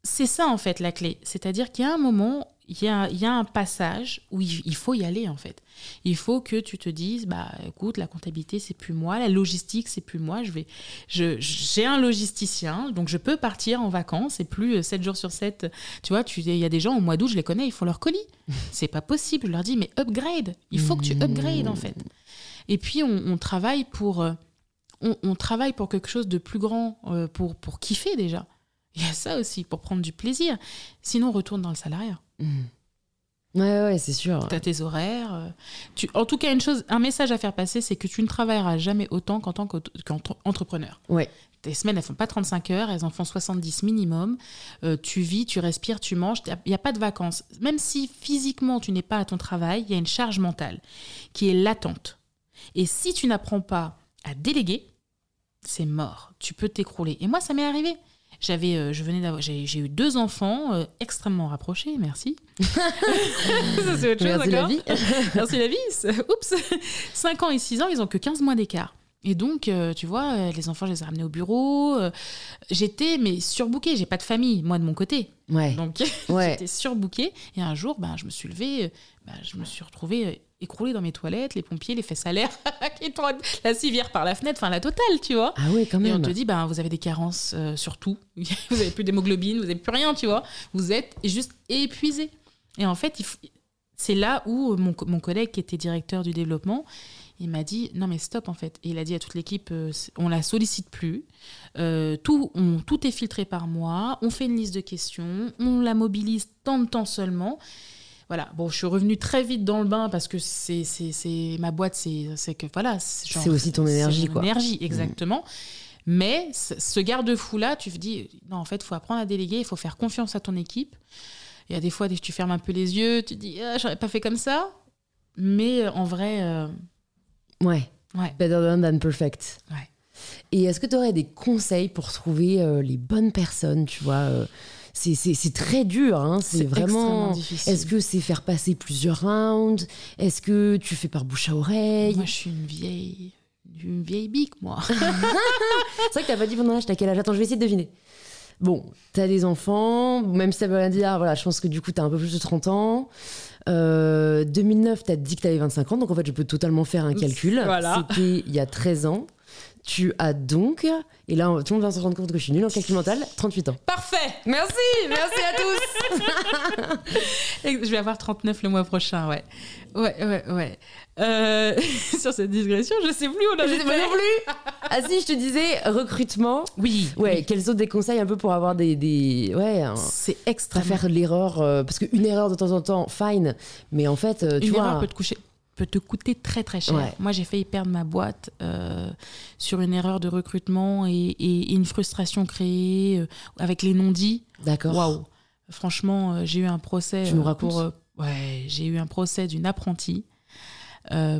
c'est ça en fait la clé. C'est-à-dire qu'il y a un moment il y a, y a, un passage où il, faut y aller en fait. Il faut que tu te dises bah écoute la comptabilité c'est plus moi, la logistique c'est plus moi, je vais je j'ai un logisticien donc je peux partir en vacances et plus 7 jours sur 7. Tu vois, il y a des gens au mois d'août, je les connais, ils font leur colis. *laughs* c'est pas possible, je leur dis mais upgrade, il faut que tu upgrades en fait. Et puis on, travaille pour euh, on, travaille pour quelque chose de plus grand euh, pour pour kiffer déjà. Il y a ça aussi, pour prendre du plaisir. Sinon, on retourne dans le salariat. Mmh. Ouais, ouais, c'est sûr. Tu as tes horaires. Euh, tu... En tout cas, une chose, un message à faire passer, c'est que tu ne travailleras jamais autant qu'en tant qu'entrepreneur. Ouais. Tes semaines, elles font pas 35 heures, elles en font 70 minimum. Euh, tu vis, tu respires, tu manges. Il n'y a, pas de vacances. Même si physiquement tu n'es pas à ton travail, il y a une charge mentale qui est latente. Et si tu n'apprends pas à déléguer, c'est mort. Tu peux t'écrouler. Et moi, ça m'est arrivé. J'avais, euh, je venais d'avoir, j'ai, eu deux enfants euh, extrêmement rapprochés, merci. *laughs* ça, c'est autre chose, merci la vie. merci la vie. *laughs* Oups. 5 ans et 6 ans, ils ont que 15 mois d'écart. Et donc, euh, tu vois, les enfants, je les ai ramenés au bureau. j'étais, mais surbookée. J'ai pas de famille, moi, de mon côté. Ouais. Donc, *laughs* j'étais surbookée. Et un jour, ben, je me suis levée, ben, je me suis retrouvée écroulé dans mes toilettes, les pompiers, les fesses à l'air, *laughs* la civière par la fenêtre, enfin la totale, tu vois. Ah oui, quand même. Et on te dit, ben, vous avez des carences euh, sur tout. *laughs* vous avez plus d'hémoglobine, vous n'avez plus rien, tu vois. Vous êtes juste épuisé. Et en fait, c'est là où mon, mon, collègue qui était directeur du développement, il m'a dit, non mais stop en fait. Et il a dit à toute l'équipe, euh, on la sollicite plus. Euh, tout, on, tout est filtré par moi. On fait une liste de questions. On la mobilise tant de temps seulement. Voilà, bon, je suis revenue très vite dans le bain parce que c'est, c'est, ma boîte, c'est, que voilà. C'est aussi ton énergie, quoi. énergie, mm. exactement. Mais ce garde-fou-là, tu te dis, non, en fait, il faut apprendre à déléguer, il faut faire confiance à ton équipe. Il y a des fois, tu fermes un peu les yeux, tu te dis, ah, j'aurais pas fait comme ça. Mais euh, en vrai. Euh, ouais. ouais. Better done than perfect. Ouais. Et est-ce que tu aurais des conseils pour trouver euh, les bonnes personnes, tu vois euh, c'est, très dur, hein, c'est, vraiment. Est-ce que c'est faire passer plusieurs rounds? Est-ce que tu fais par bouche à oreille? Moi, je suis une vieille, une vieille bique, moi. *laughs* C'est vrai que t'as pas dit ton âge, t'as quel âge? Attends, je vais essayer de deviner. Bon, t'as des enfants, même si ça veut rien dire, voilà, je pense que du coup t'as un peu plus de 30 ans. Euh, 2009, t'as dit que t'avais 25 ans, donc en fait je peux totalement faire un calcul. Voilà. C'était il y a 13 ans. Tu as donc, et là tout le monde va se rendre compte que je suis nulle en calcul mental, 38 ans. Parfait Merci, merci à tous *laughs* Je vais avoir 39 le mois prochain, ouais. Ouais, ouais, ouais. Euh, *laughs* sur cette digression, je sais plus où on en Je sais pas non plus Ah si, je te disais, recrutement. Oui, Ouais, oui. quels sont des conseils un peu pour avoir des... des ouais, C'est pas extrêmement faire l'erreur euh, parce qu'une erreur de temps en temps fine mais en fait euh, tu Une vois erreur peut te, coucher, peut te coûter très très cher. Ouais. Moi, j'ai failli perdre ma boîte euh, sur une erreur de recrutement et, une frustration créée euh, avec les non-dits. d'accord Waouh Franchement, euh, j'ai eu un procès Tu nous pour. ouais, j'ai eu un procès d'une apprentie.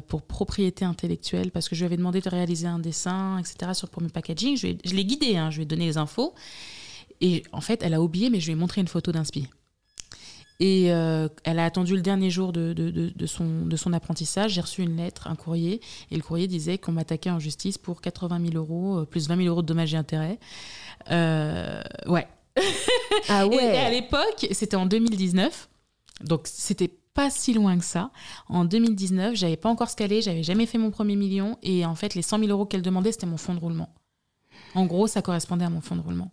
pour propriété intellectuelle parce que je lui avais demandé de réaliser un dessin etc sur pour mes packaging je l'ai guidée hein, je lui ai donné les infos et en fait elle a oublié mais je lui ai montré une photo d'inspi et euh, elle a attendu le dernier jour de, de, de- de son, de son apprentissage. J'ai reçu une lettre, un courrier, et le courrier disait qu'on m'attaquait en justice pour 80 000 euros, euh, plus 20 000 euros de dommages et intérêts. Euh, ouais. ah *laughs* Et, et à ouais l'époque, c'était en 2019, donc c'était pas si loin que ça. En 2019, j'avais pas encore scalé, j'avais jamais fait mon premier million, et en fait, les 100 000 euros qu'elle demandait, c'était mon fonds de roulement. En gros, ça correspondait à mon fonds de roulement.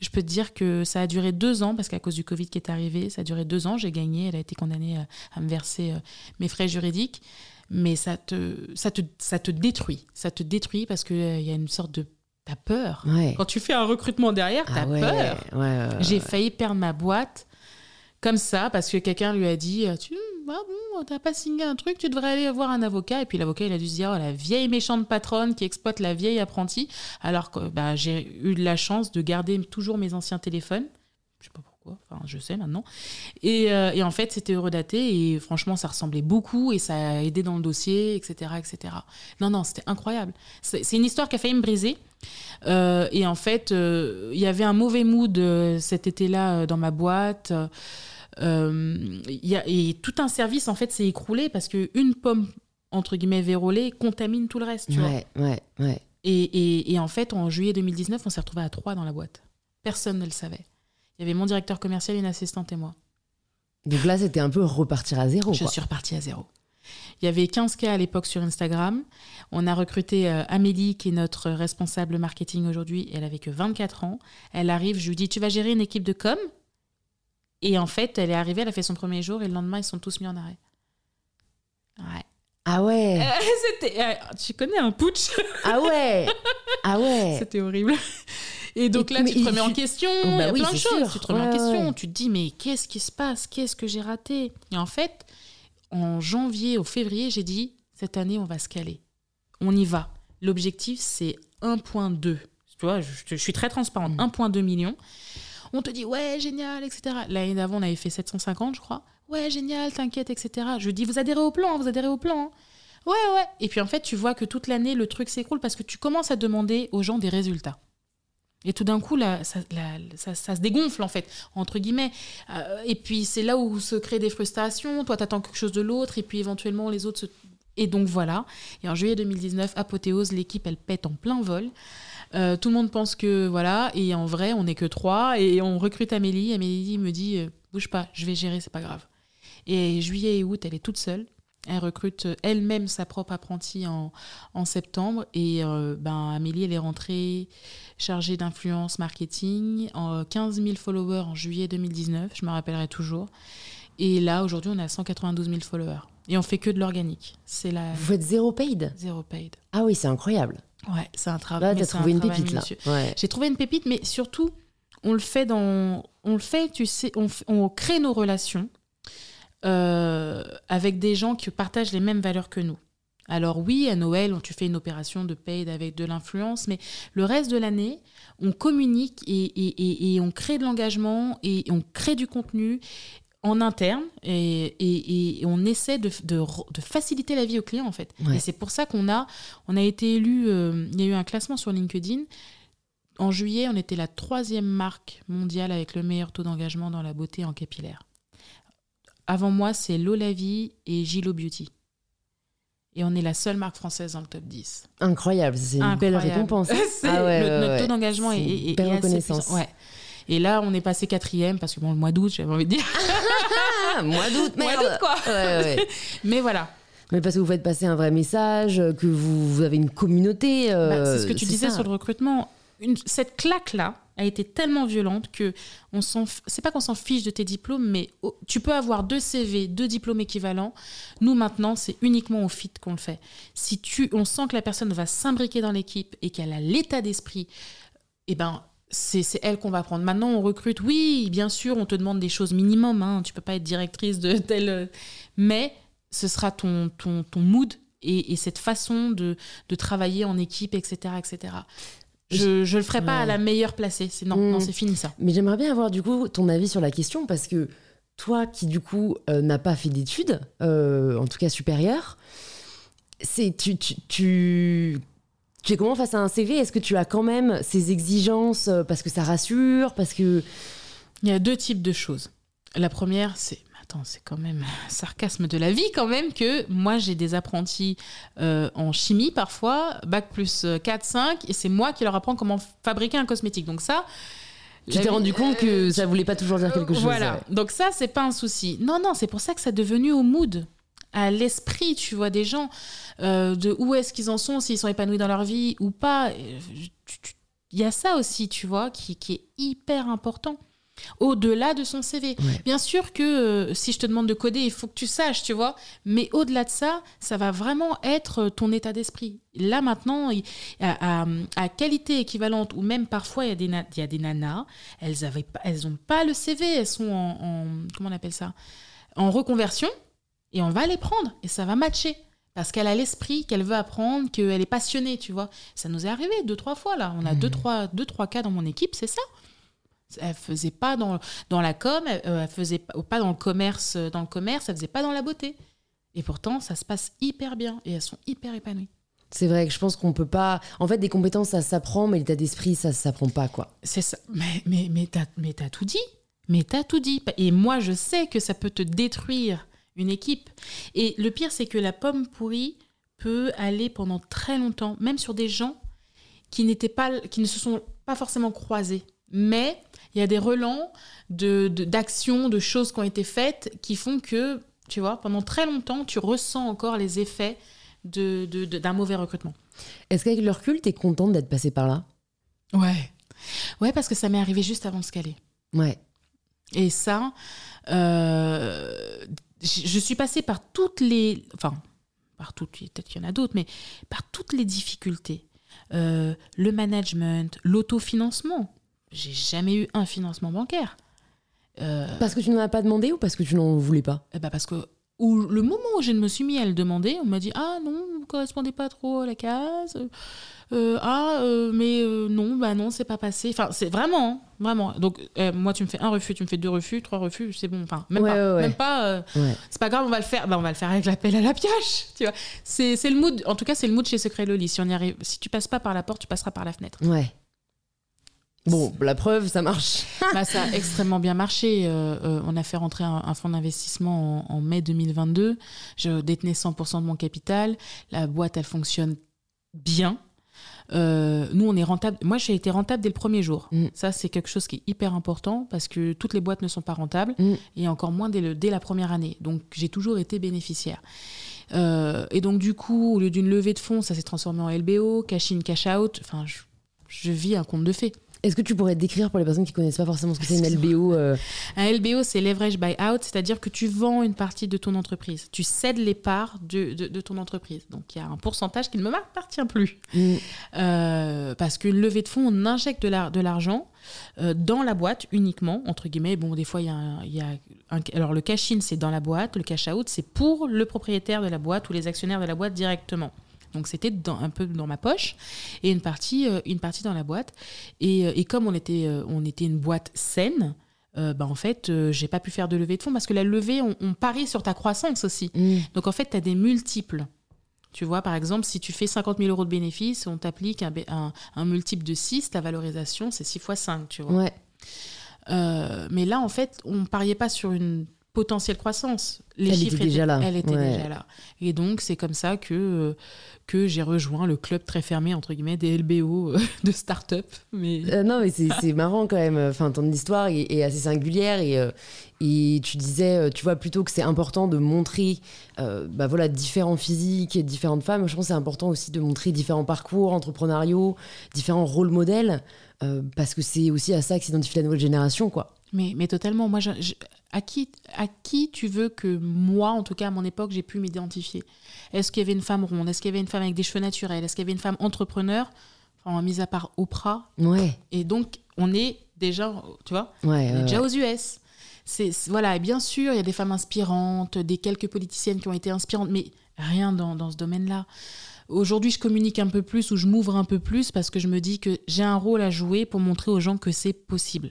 Je peux te dire que ça a duré deux ans, parce qu'à cause du Covid qui est arrivé, ça a duré deux ans, j'ai gagné, elle a été condamnée à, à me verser euh, mes frais juridiques, mais ça te, ça te, ça te détruit. Ça te détruit parce qu'il y a une sorte de... T'as peur. ouais Quand tu fais un recrutement derrière, t'as ah ouais, peur. ouais. J'ai failli perdre ma boîte comme ça parce que quelqu'un lui a dit tu ah bon t'as pas signé un truc tu devrais aller voir un avocat. Et puis l'avocat il a dû se dire oh, la vieille méchante patronne qui exploite la vieille apprentie. Alors que bah, j'ai eu la chance de garder toujours mes anciens téléphones. Je sais pas pourquoi enfin je sais maintenant. Et, euh, et en fait c'était heureux daté et franchement ça ressemblait beaucoup et ça a aidé dans le dossier etc etc non non c'était incroyable. C'est une histoire qui a failli me briser. Euh, et en fait, euh, il y avait un mauvais mood cet été-là dans ma boîte. Euh, y a, et tout un service, en fait, s'est écroulé parce qu'une pomme, entre guillemets, vérolée, contamine tout le reste. Tu vois. ouais ouais ouais Et, et- et en fait, en juillet 2019, on s'est retrouvés à trois dans la boîte. Personne ne le savait. Il y avait mon directeur commercial, une assistante et moi. donc là c'était un peu repartir à zéro Je quoi. suis repartie à zéro. Il y avait 15 cas à l'époque sur Instagram. On a recruté euh, Amélie, qui est notre responsable marketing aujourd'hui. Elle avait que 24 ans. Elle arrive, je lui dis Tu vas gérer une équipe de com? Et en fait, elle est arrivée, elle a fait son premier jour et le lendemain, ils sont tous mis en arrêt. Ouais. ah ouais Euh, *laughs* C'était. euh, tu connais un putsch ah ouais ah ouais *laughs* C'était horrible. Et donc Et- là, tu te il- remets en question. Oh, bah il y a oui, plein de choses. sûr. Tu te remets en question. ouais. Tu te dis, mais qu'est-ce qui se passe? Qu'est-ce que j'ai raté? Et en fait, en janvier, au février, j'ai dit, cette année, on va se caler. On y va. L'objectif, c'est 1,2. Tu vois, je, je suis très transparente. Mm. 1,2 million. On te dit, ouais, génial, etc. L'année d'avant, on avait fait 750, je crois. Ouais, génial, t'inquiète, etc. Je dis, vous adhérez au plan, vous adhérez au plan. Ouais, ouais. Et puis en fait, tu vois que toute l'année, le truc s'écroule parce que tu commences à demander aux gens des résultats. Et tout d'un coup, là, ça- ça se dégonfle, en fait, entre guillemets. Euh, et puis, c'est là où se créent des frustrations. Toi, t'attends quelque chose de l'autre, et puis éventuellement, les autres se... Et donc, voilà. Et en juillet 2019, apothéose, l'équipe, elle pète en plein vol. Euh, tout le monde pense que, voilà, et en vrai, on n'est que trois, et on recrute Amélie. Amélie me dit, euh, bouge pas, je vais gérer, c'est pas grave. Et juillet et août, elle est toute seule. Elle recrute euh, elle-même sa propre apprentie en, en septembre. Et euh, ben, Amélie, elle est rentrée chargée d'influence marketing, en 15 000 followers en juillet 2019, je me rappellerai toujours. Et là, aujourd'hui, on a 192 000 followers. Et on fait que de l'organique. C'est la vous faites zéro paid? Zéro paid. ah oui c'est incroyable Ouais, c'est un là travail. mais c'est un trouvé une travail pépite là ouais J'ai trouvé une pépite, mais surtout, on le fait dans, on le fait, tu sais, on, crée nos relations euh, avec des gens qui partagent les mêmes valeurs que nous. Alors oui, à Noël, on- tu fais une opération de paid avec de l'influence, mais le reste de l'année, on communique et, et- et- et on crée de l'engagement et on crée du contenu en interne et, et, on essaie de, de, de, faciliter la vie aux clients en fait. Et c'est pour ça qu'on a, on a été élu, euh, il y a eu un classement sur LinkedIn. En juillet, on était la troisième marque mondiale avec le meilleur taux d'engagement dans la beauté en capillaire. Avant moi, c'est Lola Vie et Gilo Beauty. Et on est la seule marque française dans le top 10. Incroyable, c'est une belle récompense. *laughs* ah ouais, notre taux d'engagement est, est, belle reconnaissance. Ouais. Et là, on est passé quatrième parce que bon, le mois d'août, j'avais envie de dire. *laughs* mois d'août, merde. Mois d'août, quoi. *laughs* Mais voilà. Mais parce que vous faites passer un vrai message, que vous, avez une communauté. Euh, bah, c'est ce que tu disais sur le recrutement. Une, cette claque-là a été tellement violente que on s'en, c'est pas qu'on s'en fiche de tes diplômes, mais tu peux avoir deux CV, deux diplômes équivalents. Nous maintenant, c'est uniquement au fit qu'on le fait. Si tu, on sent que la personne va s'imbriquer dans l'équipe et qu'elle a l'état d'esprit, eh ben c'est elle qu'on va prendre. Maintenant, on recrute. Oui, bien sûr, on te demande des choses minimum. Hein. Tu peux pas être directrice de telle. Mais ce sera ton, ton, ton mood et, cette façon de, de, travailler en équipe, etc. etc. Je ne le ferai pas à la meilleure placée. C'est, non, non hmm. c'est fini ça. Mais j'aimerais bien avoir du coup ton avis sur la question parce que toi qui du coup euh, n'as pas fait d'études, euh, en tout cas supérieures, c'est tu, tu, tu tu es comment face à un CV Est-ce que tu as quand même ces exigences euh, parce que ça rassure Parce que. Il y a deux types de choses. La première, c'est. Attends, c'est quand même un sarcasme de la vie, quand même, que moi, j'ai des apprentis euh, en chimie parfois, bac plus 4, 5, et c'est moi qui leur apprends comment fabriquer un cosmétique. Donc, ça. Tu t'es rendu compte que ça voulait pas toujours dire quelque chose. Voilà. Donc, ça, c'est pas un souci. Non, non, c'est pour ça que ça est devenu au mood à l'esprit, tu vois, des gens, euh, de où est-ce qu'ils en sont, s'ils sont épanouis dans leur vie ou pas. Il y a ça aussi, tu vois, qui, qui est hyper important. Au-delà de son CV. Bien sûr que euh, si je te demande de coder, il faut que tu saches, tu vois. Mais au-delà de ça, ça va vraiment être ton état d'esprit. Là, maintenant, à, à, qualité équivalente, ou même parfois, il y a des, il y a des nanas, elles n'ont elles pas le CV, elles sont en, en. Comment on appelle ça? En reconversion et on va les prendre et ça va matcher. Parce qu'elle a l'esprit, qu'elle veut apprendre, qu'elle est passionnée, tu vois. Ça nous est arrivé deux, trois fois, là. On a deux, mhm. trois, deux, trois cas dans mon équipe, c'est ça. Elle faisait pas dans, dans la com, elle, euh, elle faisait pas dans le commerce, euh, dans le commerce, elle faisait pas dans la beauté. Et pourtant, ça se passe hyper bien et elles sont hyper épanouies. C'est vrai que je pense qu'on peut pas. En fait, des compétences, ça s'apprend, mais l'état d'esprit, ça s'apprend pas, quoi. C'est ça. Mais, mais, mais t'as as tout dit. Mais t'as tout dit. Et moi, je sais que ça peut te détruire une équipe. Et le pire, c'est que la pomme pourrie peut aller pendant très longtemps, même sur des gens qui n'étaient pas, qui ne se sont pas forcément croisés. Mais il y a des relents de, d'actions, de, choses qui ont été faites qui font que, tu vois, pendant très longtemps, tu ressens encore les effets de, d'un mauvais recrutement. Est-ce qu'avec le recul, tu es contente d'être passée par là? Ouais. Ouais, parce que ça m'est arrivé juste avant de se caler. Ouais. Et ça, euh, je suis passée par toutes les. Enfin, par toutes, peut-être qu'il y en a d'autres, mais par toutes les difficultés. Euh, le management, l'autofinancement. J'ai jamais eu un financement bancaire. Euh, parce que tu n'en as pas demandé ou parce que tu n'en voulais pas? Ben Parce que le moment où je me suis mis à le demander, on m'a dit Ah non, vous ne correspondez pas trop à la case. Euh, ah euh, mais euh, non bah non c'est pas passé enfin c'est vraiment hein, vraiment donc moi tu me fais un refus tu me fais deux refus trois refus c'est bon enfin même pas même pas c'est pas grave on va le faire bah, on va le faire avec l'appel à la pioche tu vois c'est le mood en tout cas c'est le mood chez Secret Loli si on y arrive si tu passes pas par la porte tu passeras par la fenêtre ouais Bon, la preuve, ça marche. *laughs* bah, ça a extrêmement bien marché. on a fait rentrer un, fonds d'investissement en, en, mai 2022. Je détenais 100% de mon capital. La boîte, elle fonctionne bien. Euh, nous, on est rentable. Moi, j'ai été rentable dès le premier jour. Mm. Ça, c'est quelque chose qui est hyper important parce que toutes les boîtes ne sont pas rentables mm. et encore moins dès, le, dès la première année. Donc, j'ai toujours été bénéficiaire. Euh, et donc, du coup, au lieu d'une levée de fonds, ça s'est transformé en LBO, cash in, cash out. Enfin, je, je vis un conte de fées. Est-ce que tu pourrais décrire pour les personnes qui connaissent pas forcément ce que c'est une LBO euh Un LBO, c'est leverage buyout, c'est-à-dire que tu vends une partie de ton entreprise. Tu cèdes les parts de, de, ton entreprise. Donc il y a un pourcentage qui ne m'appartient plus. Mm. Euh, parce que levée de fonds, on injecte de l'argent euh, dans la boîte uniquement, entre guillemets. Bon, des fois, il y a, y a un, alors le cash-in, c'est dans la boîte, le cash-out, c'est pour le propriétaire de la boîte ou les actionnaires de la boîte directement. Donc c'était un peu dans ma poche et une partie, euh, une partie dans la boîte. Et, euh, et comme on était, euh, on était une boîte saine, euh, bah, en fait, euh, j'ai pas pu faire de levée de fonds parce que la levée, on, on parie sur ta croissance aussi. Mm. Donc en fait, tu as des multiples. Tu vois, par exemple, si tu fais 50 000 euros de bénéfices, on t'applique un, un- un multiple de 6, ta valorisation, c'est 6 fois 5, tu vois. Ouais. Euh, mais là, en fait, on pariait pas sur une potentielle croissance. Les Elle chiffres était déjà là. Elle était Ouais. déjà là. Et donc, c'est comme ça que, euh, que j'ai rejoint le club très fermé, entre guillemets, des LBO euh, *laughs* de start-up. Mais... Euh, non, mais c'est marrant quand même. Enfin, ton histoire est, est assez singulière et, et tu disais, tu vois, plutôt que c'est important de montrer, euh, bah voilà, différents physiques et différentes femmes. Je pense que c'est important aussi de montrer différents parcours entrepreneuriaux, différents rôles modèles, euh, parce que c'est aussi à ça que s'identifie la nouvelle génération, quoi. Mais, mais totalement. Moi, je- je- à, qui, à qui tu veux que moi, en tout cas à mon époque, j'ai pu m'identifier? Est-ce qu'il y avait une femme ronde? Est-ce qu'il y avait une femme avec des cheveux naturels? Est-ce qu'il y avait une femme entrepreneur? Enfin, mis à part Oprah. Ouais, Et donc, on est déjà, tu vois, ouais. on est déjà aux US. C'est, c'est- voilà, et bien sûr, il y a des femmes inspirantes, des quelques politiciennes qui ont été inspirantes, mais rien dans, dans ce domaine-là. Aujourd'hui, je communique un peu plus ou je m'ouvre un peu plus parce que je me dis que j'ai un rôle à jouer pour montrer aux gens que c'est possible.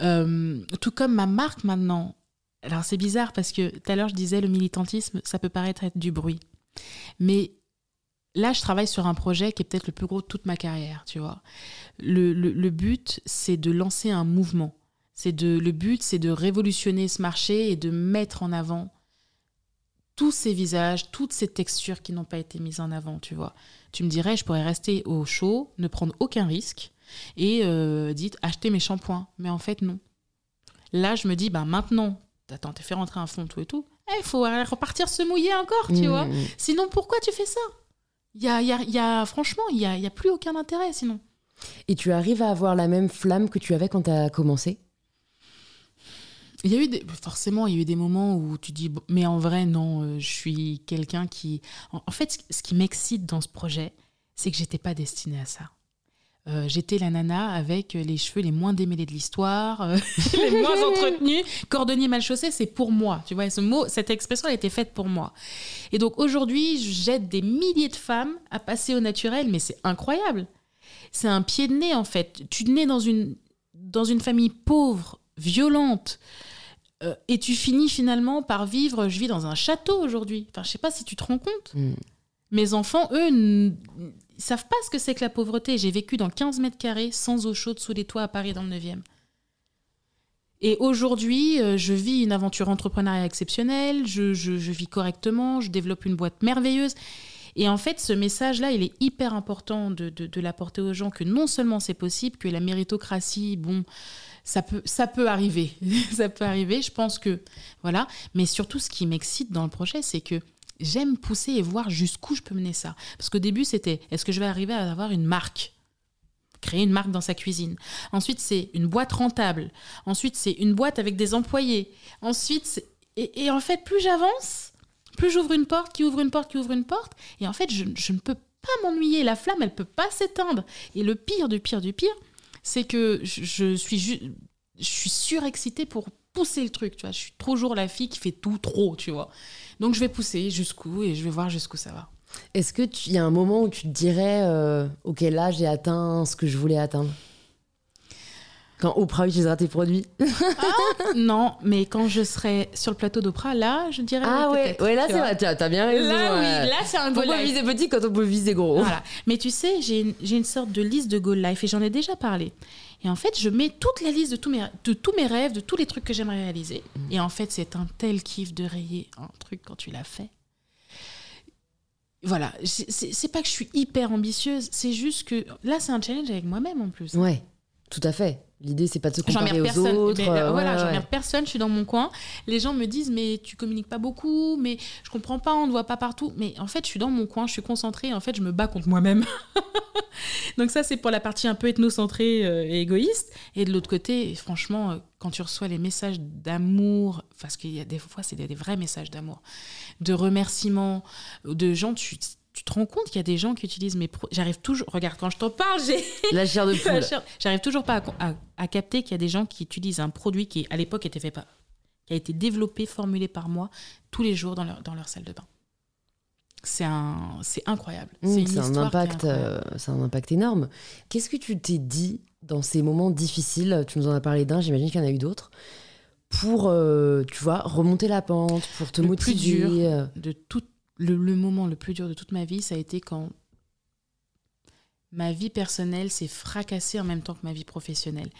Euh, tout comme ma marque maintenant. Alors c'est bizarre parce que tout à l'heure je disais le militantisme, ça peut paraître être du bruit. Mais là, je travaille sur un projet qui est peut-être le plus gros de toute ma carrière, tu vois. Le, le- le but, c'est de lancer un mouvement. C'est de, le but, c'est de révolutionner ce marché et de mettre en avant tous ces visages, toutes ces textures qui n'ont pas été mises en avant, tu vois. Tu me dirais, je pourrais rester au chaud, ne prendre aucun risque et euh, dites acheter mes shampoings. Mais en fait, non. Là, je me dis, ben maintenant, attends, t'es fait rentrer un fond, tout et tout. Eh, Il faut repartir se mouiller encore, tu Mm, vois. Sinon, pourquoi tu fais ça? Y a, y a- y a- Franchement, il n'y a, y a plus aucun intérêt sinon. Et tu arrives à avoir la même flamme que tu avais quand tu as commencé? Il y a eu des, forcément, il y a eu des moments où tu dis, mais en vrai, non, euh, je suis quelqu'un qui. En, fait, ce, ce qui m'excite dans ce projet, c'est que j'étais pas destinée à ça. Euh, j'étais la nana avec les cheveux les moins démêlés de l'histoire, euh, *laughs* *laughs* les moins entretenus, cordonnier mal chaussé, c'est pour moi. Tu vois, ce mot, cette expression, elle était faite pour moi. Et donc aujourd'hui, j'aide des milliers de femmes à passer au naturel, mais c'est incroyable. C'est un pied de nez en fait. Tu nais dans une, dans une famille pauvre, violente, euh, et tu finis finalement par vivre. Je vis dans un château aujourd'hui. Enfin, je sais pas si tu te rends compte. Mm. Mes enfants, eux, n- ils savent pas ce que c'est que la pauvreté. J'ai vécu dans 15 mètres carrés, sans eau chaude, sous les toits à Paris dans le 9e. Et aujourd'hui, euh, je vis une aventure entrepreneuriale exceptionnelle, je, vis correctement, je développe une boîte merveilleuse. Et en fait, ce message-là, il est hyper important de, de, de l'apporter aux gens que non seulement c'est possible, que la méritocratie, bon, ça peut, ça peut arriver. *laughs* ça peut arriver, je pense que. Voilà. Mais surtout, ce qui m'excite dans le projet, c'est que j'aime pousser et voir jusqu'où je peux mener ça. Parce qu'au début, c'était est-ce que je vais arriver à avoir une marque? Créer une marque dans sa cuisine. Ensuite, c'est une boîte rentable. Ensuite, c'est une boîte avec des employés. Ensuite, et, et en fait, plus j'avance, plus j'ouvre une porte, qui ouvre une porte, qui ouvre une porte. Et en fait, je, je ne peux pas m'ennuyer. La flamme, elle peut pas s'éteindre. Et le pire du pire du pire, c'est que je, je suis je suis surexcitée pour pousser le truc. Tu vois, je suis toujours la fille qui fait tout trop. Tu vois. Donc je vais pousser jusqu'où et je vais voir jusqu'où ça va. Est-ce qu'il y a un moment où tu te dirais, euh, ok, là j'ai atteint ce que je voulais atteindre? Quand Oprah utilisera tes produits *laughs* non, mais quand je serai sur le plateau d'Oprah, là, je dirais. Ah ouais, ouais, là c'est vrai, t'as bien raison. Là, ouais. oui, là, c'est un goal Pourquoi viser petit quand on peut viser gros Voilà. Mais tu sais, j'ai une, une sorte de liste de goal life et j'en ai déjà parlé. Et en fait, je mets toute la liste de tous mes, de tous mes rêves, de tous les trucs que j'aimerais réaliser. Et en fait, c'est un tel kiff de rayer un truc quand tu l'as fait. Voilà, c'est pas que je suis hyper ambitieuse, c'est juste que là, c'est un challenge avec moi-même en plus. Ouais, tout à fait. L'idée c'est pas de se comparer aux personne. autres. Mais, euh, euh, voilà, ouais, j'emmerde ouais. personne, je suis dans mon coin. Les gens me disent, mais tu communiques pas beaucoup, mais je comprends pas, on ne voit pas partout. Mais en fait, je suis dans mon coin, je suis concentrée, en fait, je me bats contre moi-même. *laughs* Donc ça, c'est pour la partie un peu ethnocentrée euh, et égoïste. Et de l'autre côté, franchement, quand tu reçois les messages d'amour, parce qu'il y a des fois, c'est des, des vrais messages d'amour, de remerciements, de gens, tu, tu te rends compte qu'il y a des gens qui utilisent mes... pro- J'arrive toujours... Regarde, quand je t'en parle, j'ai... *laughs* La chair de poule. J'arrive toujours pas à, à- à capter qu'il y a des gens qui utilisent un produit qui, à l'époque, était fait pas, qui a été développé, formulé par moi tous les jours dans leur, dans leur salle de bain. c'est un, c'est incroyable. Mmh, c'est un impact, euh, c'est un impact énorme. Qu'est-ce que tu t'es dit dans ces moments difficiles? Tu nous en as parlé d'un, j'imagine qu'il y en a eu d'autres. Pour, euh, tu vois, remonter la pente, pour te Le plus motiver. dur. euh, de tout le, moment le plus dur de toute ma vie, ça a été quand ma vie personnelle s'est fracassée en même temps que ma vie professionnelle.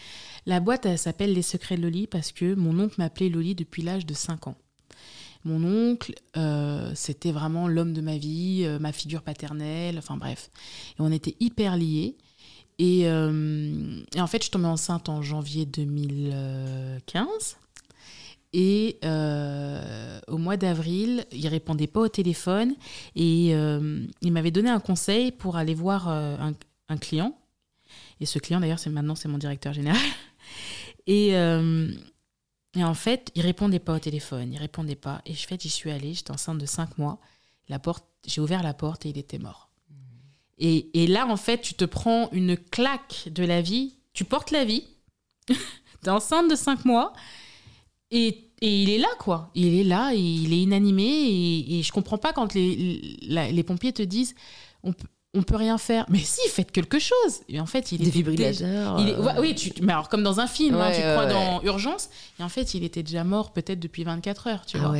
La boîte, elle s'appelle Les Secrets de Loli parce que mon oncle m'appelait Loli depuis l'âge de 5 ans. Mon oncle, euh, c'était vraiment l'homme de ma vie, euh, ma figure paternelle, enfin bref. Et on était hyper liés. Et, euh, et en fait, je tombée enceinte en janvier 2015. Et euh, au mois d'avril, il répondait pas au téléphone et euh, il m'avait donné un conseil pour aller voir euh, un, client. Et ce client, d'ailleurs, c'est maintenant c'est mon directeur général. *laughs* Et, et en fait, il répondait pas au téléphone, il répondait pas. Et en fait, j'y suis allée, j'étais enceinte de 5 mois. La porte, j'ai ouvert la porte et il était mort. Et, et là, en fait, tu te prends une claque de la vie. Tu portes la vie. *laughs* tu es enceinte de 5 mois. Et, et il est là, quoi. Il est là, et il est inanimé. Et, et je comprends pas quand les, la- les pompiers te disent on peut, on peut rien faire. Mais si, faites quelque chose. Et en fait, il était déjà- Défibrillateur. est- euh, ouais, oui, tu, mais alors comme dans un film, hein, tu ouais, crois dans Urgence. Et en fait, il était déjà mort peut-être depuis 24 heures, tu ah vois.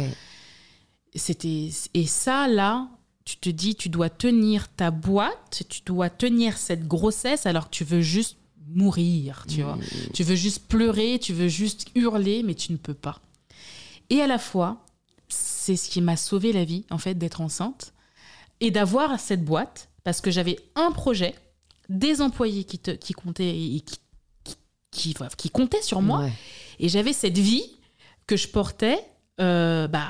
C'était et ça là, tu te dis tu dois tenir ta boîte, tu dois tenir cette grossesse alors que tu veux juste mourir, tu vois. Tu veux juste pleurer, tu veux juste hurler mais tu ne peux pas. Et à la fois, c'est ce qui m'a sauvé la vie en fait d'être enceinte et d'avoir cette boîte parce que j'avais un projet, des employés qui te qui comptaient et qui qui, qui, qui comptaient sur moi Ouais. et j'avais cette vie que je portais, euh, bah,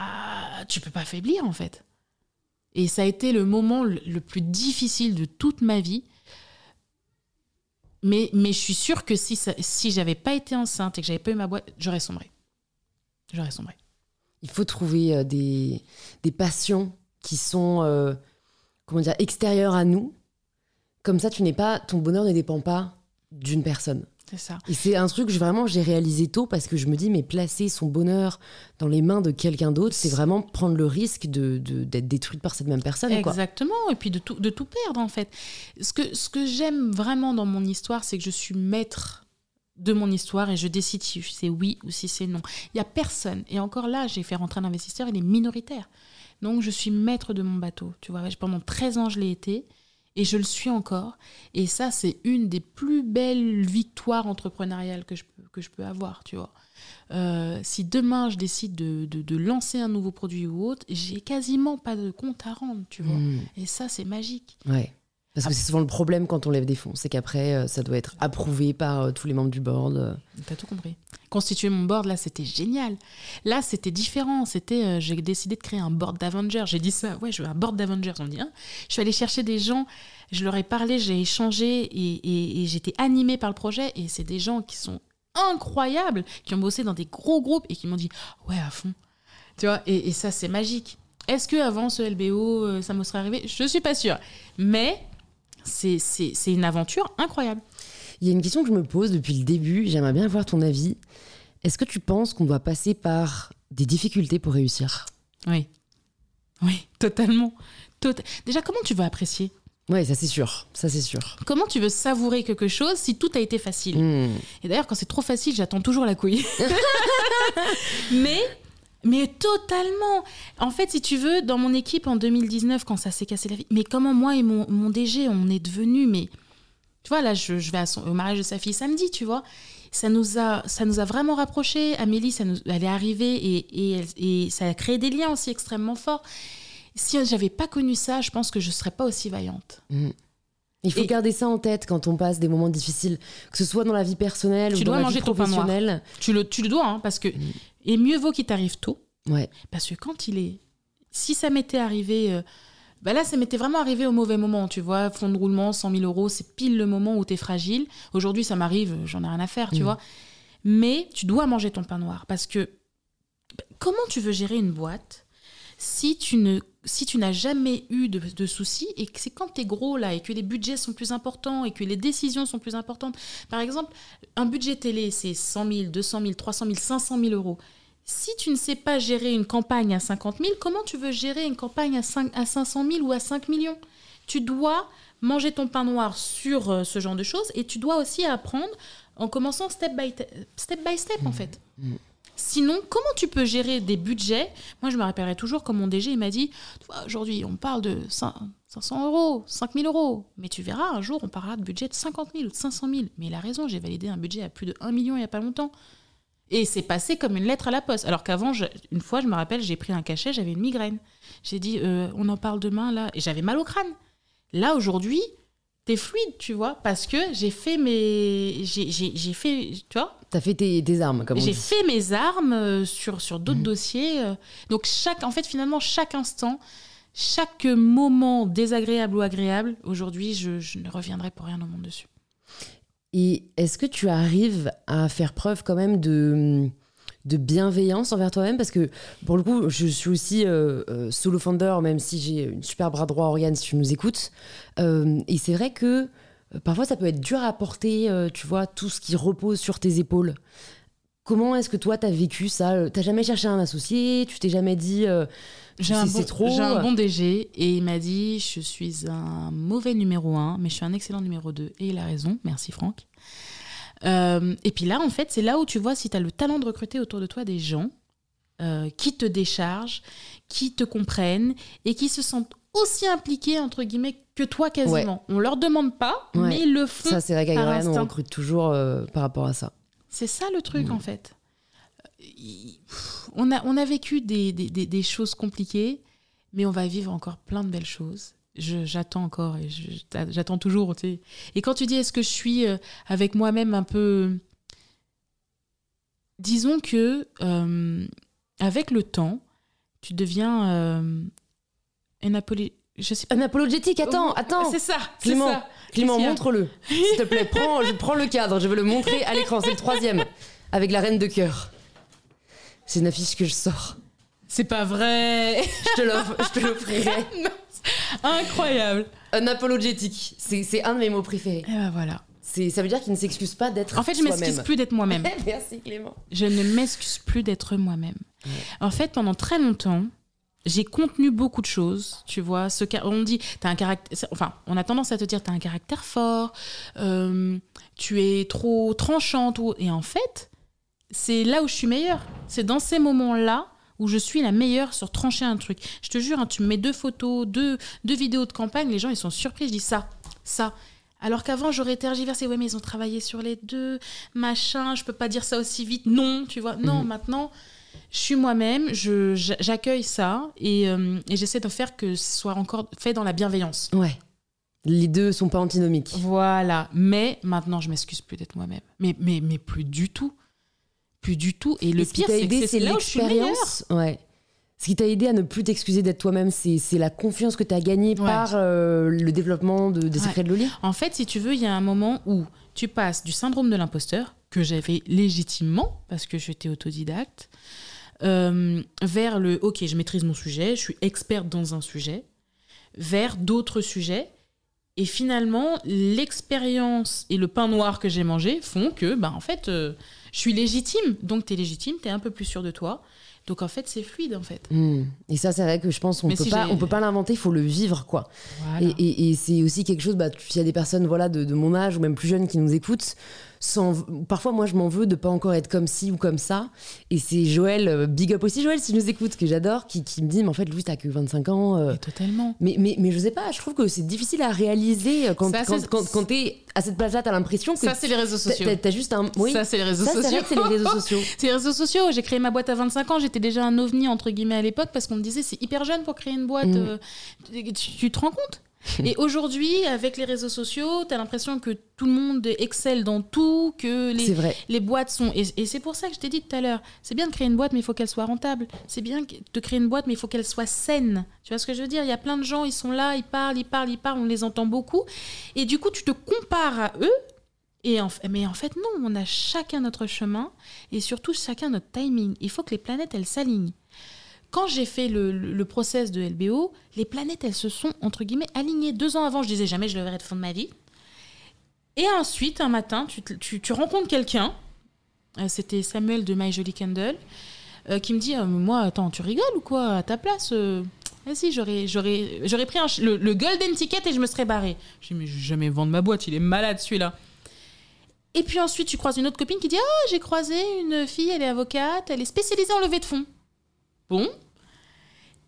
tu peux pas faiblir en fait. Et ça a été le moment le plus difficile de toute ma vie. Mais, mais je suis sûre que si, si j'avais pas été enceinte et que j'avais pas eu ma boîte, j'aurais sombré. J'aurais sombré. Il faut trouver euh, des, des passions qui sont euh, comment dire, extérieures à nous. Comme ça, tu n'es pas, ton bonheur ne dépend pas d'une personne. C'est ça. Et c'est un truc que vraiment j'ai réalisé tôt parce que je me dis, mais placer son bonheur dans les mains de quelqu'un d'autre, c'est vraiment prendre le risque de, de- d'être détruite par cette même personne. Quoi. Exactement, et puis de tout, de tout perdre en fait. Ce que, ce que j'aime vraiment dans mon histoire, c'est que je suis maître de mon histoire et je décide si c'est oui ou si c'est non. Il y a personne, et encore là, j'ai fait rentrer un investisseur, il est minoritaire. Donc je suis maître de mon bateau, tu vois. Pendant 13 ans, je l'ai été, et je le suis encore. Et ça, c'est une des plus belles victoires entrepreneuriales que je peux, que je peux avoir, tu vois. Euh, si demain je décide de, de- de lancer un nouveau produit ou autre, j'ai quasiment pas de compte à rendre, tu vois. Mmh. Et ça, c'est magique. Ouais. Parce que c'est souvent le problème quand on lève des fonds, c'est qu'après, euh, ça doit être approuvé par euh, tous les membres du board. euh. T'as tout compris. Constituer mon board, là, c'était génial. Là, c'était différent. C'était, j'ai décidé de créer un board d'Avengers. J'ai dit ça, ouais, je veux un board d'Avengers. On dit, hein. Je suis allée chercher des gens, je leur ai parlé, j'ai échangé et, j'étais animée par le projet. Et c'est des gens qui sont incroyables, qui ont bossé dans des gros groupes et qui m'ont dit, ouais, à fond. Tu vois, et, ça, c'est magique. Est-ce que avant ce LBO, ça me serait arrivé? Je suis pas sûre. Mais c'est une aventure incroyable. Il y a une question que je me pose depuis le début, j'aimerais bien avoir ton avis. Est-ce que tu penses qu'on doit passer par des difficultés pour réussir? Oui. Oui, totalement. Tot- Déjà, comment tu veux apprécier? Ouais, ça c'est sûr, ça c'est sûr. Comment tu veux savourer quelque chose si tout a été facile? Mmh. Et d'ailleurs, quand c'est trop facile, j'attends toujours la couille. *laughs* mais, mais totalement. En fait, si tu veux, dans mon équipe en 2019, quand ça s'est cassé la vie, mais comment moi et mon, DG, on est devenus, mais tu vois, là, je, vais à son- au mariage de sa fille samedi, tu vois. Ça nous a, ça nous a vraiment rapprochés. Amélie, ça nous, elle est arrivée et, et, ça a créé des liens aussi extrêmement forts. Si j'avais pas connu ça, je pense que je serais pas aussi vaillante. Il faut Et- garder ça en tête quand on passe des moments difficiles, que ce soit dans la vie personnelle Tu ou dans dois la manger vie ton pain noir. professionnelle. Tu le, tu le dois, hein, parce que. Et mieux vaut qu'il t'arrive tôt. Ouais. Parce que quand il est. Si ça m'était arrivé. euh, bah là, ça m'était vraiment arrivé au mauvais moment, tu vois. Fonds de roulement, 100 000 euros, c'est pile le moment où t'es fragile. Aujourd'hui, ça m'arrive, j'en ai rien à faire, tu Mm. vois. Mais tu dois manger ton pain noir. Parce que bah, comment tu veux gérer une boîte si tu ne si tu n'as jamais eu de, de soucis et que c'est quand tu es gros là et que les budgets sont plus importants et que les décisions sont plus importantes. Par exemple, un budget télé, c'est 100 000, 200 000, 300 000, 500 000 euros. Si tu ne sais pas gérer une campagne à 50 000, comment tu veux gérer une campagne à, 5, à 500 000 ou à 5 millions? Tu dois manger ton pain noir sur euh, ce genre de choses et tu dois aussi apprendre en commençant step by step, by step en fait. Sinon, comment tu peux gérer des budgets Moi, je me rappellerai toujours comme mon DG m'a dit aujourd'hui, on parle de 500 euros, 5000 euros. Mais tu verras, un jour, on parlera de budget de 50 000 ou de 500 000. Mais il a raison, j'ai validé un budget à plus de 1 million il n'y a pas longtemps. Et c'est passé comme une lettre à la poste. Alors qu'avant, une fois, je me rappelle, j'ai pris un cachet, j'avais une migraine. J'ai dit, euh, on en parle demain, là. Et j'avais mal au crâne. Là, aujourd'hui, t'es fluide, tu vois, parce que j'ai fait mes. J'ai fait. Tu vois T'as fait tes, armes, comme J'ai fait mes armes euh, sur, sur d'autres mmh. dossiers. Euh. donc, chaque, en fait, finalement, chaque instant, chaque moment désagréable ou agréable, aujourd'hui, je, je ne reviendrai pour rien au monde dessus. Et est-ce que tu arrives à faire preuve quand même de, de bienveillance envers toi-même Parce que pour le coup, je suis aussi euh, euh, solo founder, même si j'ai une super bras droit, Oriane, si tu nous écoutes. Euh, et c'est vrai que parfois, ça peut être dur à porter, tu vois, tout ce qui repose sur tes épaules. Comment est-ce que toi, tu as vécu ça? T'as jamais cherché un associé? Tu t'es jamais dit j'ai un, bon, j'ai un bon DG et il m'a dit je suis un mauvais numéro 1, mais je suis un excellent numéro 2. Et il a raison, merci Franck. Euh, et puis là, en fait, c'est là où tu vois si tu as le talent de recruter autour de toi des gens euh, qui te déchargent, qui te comprennent et qui se sentent aussi impliqués, entre guillemets, que toi quasiment. On leur demande pas, mais ils le font. Ça, c'est vrai qu'à on recrute toujours euh, par rapport à ça. C'est ça le truc, en fait on a, on a vécu des, des, des, choses compliquées, mais on va vivre encore plein de belles choses. J'attends encore et j'attends toujours. Et quand tu dis est-ce que je suis euh, avec moi-même un peu. Disons que euh, avec le temps, tu deviens euh. Je sais pas. Apologétique, attends, attends. C'est ça, Clément, ça. Clément, montre-le. S'il te plaît, *laughs* prends, je prends le cadre, je veux le montrer à l'écran. C'est le troisième, avec la reine de cœur. C'est une affiche que je sors. C'est pas vrai Je te l'offrirai. *laughs* *laughs* Incroyable. Un apologétique. C'est un de mes mots préférés. Et ben voilà. Ça veut dire qu'il ne s'excuse pas d'être En fait, je m'excuse plus d'être moi-même. *laughs* Merci Clément. Je ne m'excuse plus d'être moi-même. En fait, pendant très longtemps, j'ai contenu beaucoup de choses, tu vois. Ce on dit, as un caractère, enfin, on a tendance à te dire, tu as un caractère fort, euh, tu es trop tranchante, et en fait, c'est là où je suis meilleure. C'est dans ces moments-là où je suis la meilleure sur trancher un truc. Je te jure, hein, tu me mets deux photos, deux, deux vidéos de campagne, les gens ils sont surpris. Je dis ça, ça. Alors qu'avant j'aurais tergiversé, ouais mais ils ont travaillé sur les deux, machin, je peux pas dire ça aussi vite. Non, tu vois. Non, mhm. maintenant je suis moi-même, j'accueille ça euh, et, j'essaie de faire que ce soit encore fait dans la bienveillance. Ouais. Les deux sont pas antinomiques. Voilà. Mais maintenant, je m'excuse plus d'être moi-même. Mais, mais, mais plus du tout plus du tout. Et le pire, c'est que c'est l'expérience. Ouais. Ce qui t'a aidé à ne plus t'excuser d'être toi-même, c'est la confiance que tu as gagnée par euh, le développement de, des secrets de Loli. En fait, si tu veux, il y a un moment où tu passes du syndrome de l'imposteur, que j'avais légitimement, parce que j'étais autodidacte, euh, vers le OK, je maîtrise mon sujet, je suis experte dans un sujet, vers d'autres sujets. Et finalement, l'expérience et le pain noir que j'ai mangé font que, bah, en fait, euh, je suis légitime. Donc, tu es légitime, tu es un peu plus sûr de toi. Donc en fait, c'est fluide en fait. Hmm. Et ça, c'est vrai que je pense qu'on peut pas, on peut pas l'inventer, il faut le vivre quoi. Et, c'est aussi quelque chose. Bah, il y a des personnes voilà de, de, mon âge ou même plus jeunes qui nous écoutent parfois moi je m'en veux de pas encore être comme ci ou comme ça. Et c'est Joël euh, big up aussi Joël si tu nous écoutes que j'adore qui, qui, me dit mais en fait Louis t'as que 25 ans euh. totalement. Mais, mais, mais je sais pas je trouve que c'est difficile à réaliser euh, quand, quand, quand, t'es à cette place là t'as l'impression que ça c'est les réseaux sociaux. t'as, juste un oui. Ça c'est les réseaux sociaux c'est les réseaux sociaux. *laughs* c'est les réseaux sociaux. J'ai créé ma boîte à 25 ans. J'étais déjà un ovni entre guillemets à l'époque parce qu'on me disait c'est hyper jeune pour créer une boîte mm. tu te rends compte? Et aujourd'hui, avec les réseaux sociaux, tu as l'impression que tout le monde excelle dans tout, que les, les boîtes sont. Et, c'est pour ça que je t'ai dit tout à l'heure c'est bien de créer une boîte, mais il faut qu'elle soit rentable. C'est bien de créer une boîte, mais il faut qu'elle soit saine. Tu vois ce que je veux dire? Il y a plein de gens, ils sont là, ils parlent, ils parlent, ils parlent, on les entend beaucoup. Et du coup, tu te compares à eux. Et en, mais en fait, non, on a chacun notre chemin et surtout chacun notre timing. Il faut que les planètes, elles s'alignent quand j'ai fait le, process de LBO, les planètes, elles se sont, entre guillemets, alignées. Deux ans avant, je disais jamais je le de fond de ma vie. Et ensuite, un matin, tu, rencontres quelqu'un, euh, c'était Samuel de My Jolie Candle, euh, qui me dit euh, Moi, attends, tu rigoles ou quoi À ta place euh, Vas-y, j'aurais, j'aurais, pris le, le golden ticket et je me serais barré. Je dis Mais je vais jamais vendre ma boîte, il est malade celui-là. Et puis ensuite, tu croises une autre copine qui dit Ah, j'ai croisé une fille, elle est avocate, elle est spécialisée en levée de fonds. Bon.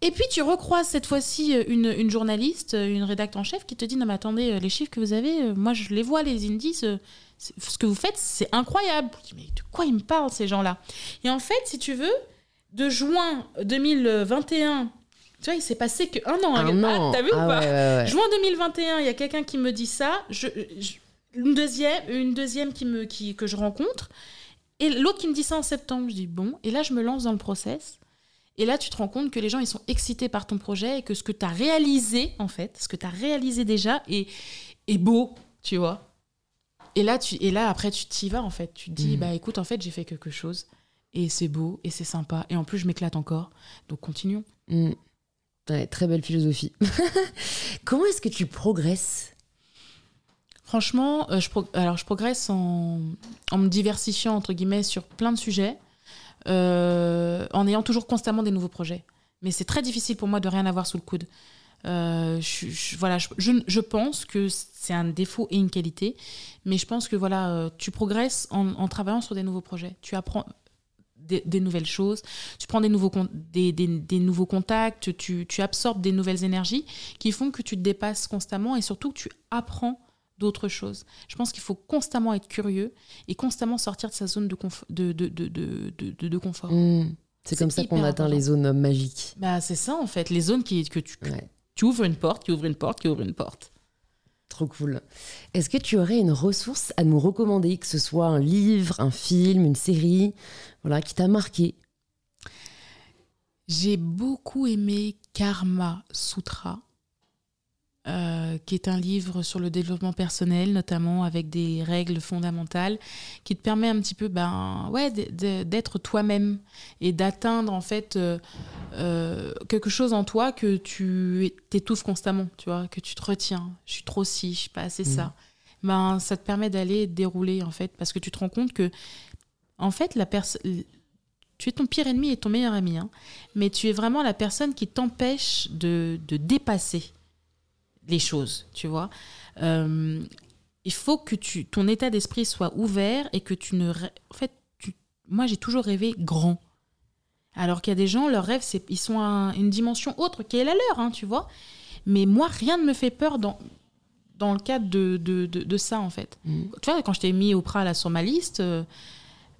Et puis tu recroises cette fois-ci euh, une, une journaliste, euh, une rédactrice en chef qui te dit Non, mais attendez, euh, les chiffres que vous avez, moi je les vois, les indices, ce que vous faites, c'est incroyable. Je dis, Mais de quoi ils me parlent, ces gens-là? Et en fait, si tu veux, de juin 2021, tu vois, il s'est passé que un an. Un Ah, an. T'as vu Ah ou pas? ouais, ouais, ouais. Juin 2021, il y a quelqu'un qui me dit ça. Je, je- une deuxième, une deuxième qui me, qui, que je rencontre. Et l'autre qui me dit ça en septembre. Je dis bon. Et là, je me lance dans le process. Et là, tu te rends compte que les gens, ils sont excités par ton projet et que ce que tu as réalisé, en fait, ce que tu as réalisé déjà est, est beau, tu vois. Et là, tu, et là, après, tu t'y vas, en fait. Tu te dis, Mhm. bah écoute, en fait, j'ai fait quelque chose. Et c'est beau, et c'est sympa. Et en plus, je m'éclate encore. Donc, continuons. Mm. Ouais, très belle philosophie. *laughs* Comment est-ce que tu progresses? Franchement, euh, je, pro- alors, je progresse en, en me diversifiant, entre guillemets, sur plein de sujets, euh, en ayant toujours constamment des nouveaux projets. Mais c'est très difficile pour moi de rien avoir sous le coude. Euh, je, voilà, je, pense que c'est un défaut et une qualité, mais je pense que voilà, euh, tu progresses en, travaillant sur des nouveaux projets. Tu apprends des, nouvelles choses, tu prends des nouveaux, des nouveaux contacts, tu, tu absorbes des nouvelles énergies qui font que tu te dépasses constamment et surtout que tu apprends d'autres choses. Je pense qu'il faut constamment être curieux et constamment sortir de sa zone de, conf- de, de, de, de, confort. Mm. C'est comme ça qu'on atteint les zones magiques. Bah, c'est ça en fait, les zones qui, que tu, Ouais. tu ouvres une porte, qui ouvre une porte, qui ouvre une porte. Trop cool. Est-ce que tu aurais une ressource à nous recommander, que ce soit un livre, un film, une série, voilà, qui t'a marqué? J'ai beaucoup aimé Karma Sutra, euh, qui est un livre sur le développement personnel, notamment avec des règles fondamentales, qui te permet un petit peu ben, ouais, d'être toi-même et d'atteindre en fait euh, euh, quelque chose en toi que tu t'étouffes constamment, tu vois, que tu te retiens. Je suis trop ci, je suis pas assez ça. Ben, ça te permet d'aller dérouler en fait, parce que tu te rends compte que en fait la personne tu es ton pire ennemi et ton meilleur ami, hein. mais tu es vraiment la personne qui t'empêche de, de dépasser les choses, tu vois. Euh, il faut que tu, ton état d'esprit soit ouvert et que tu ne... En fait, tu- moi j'ai toujours rêvé grand. Alors qu'il y a des gens, leurs rêves, c'est, ils sont à une dimension autre qui est la leur, hein, tu vois. Mais moi, rien ne me fait peur dans, dans le cadre de, de, de, de ça, en fait. Mhm. Tu vois, quand je t'ai mis Oprah là sur ma liste, euh,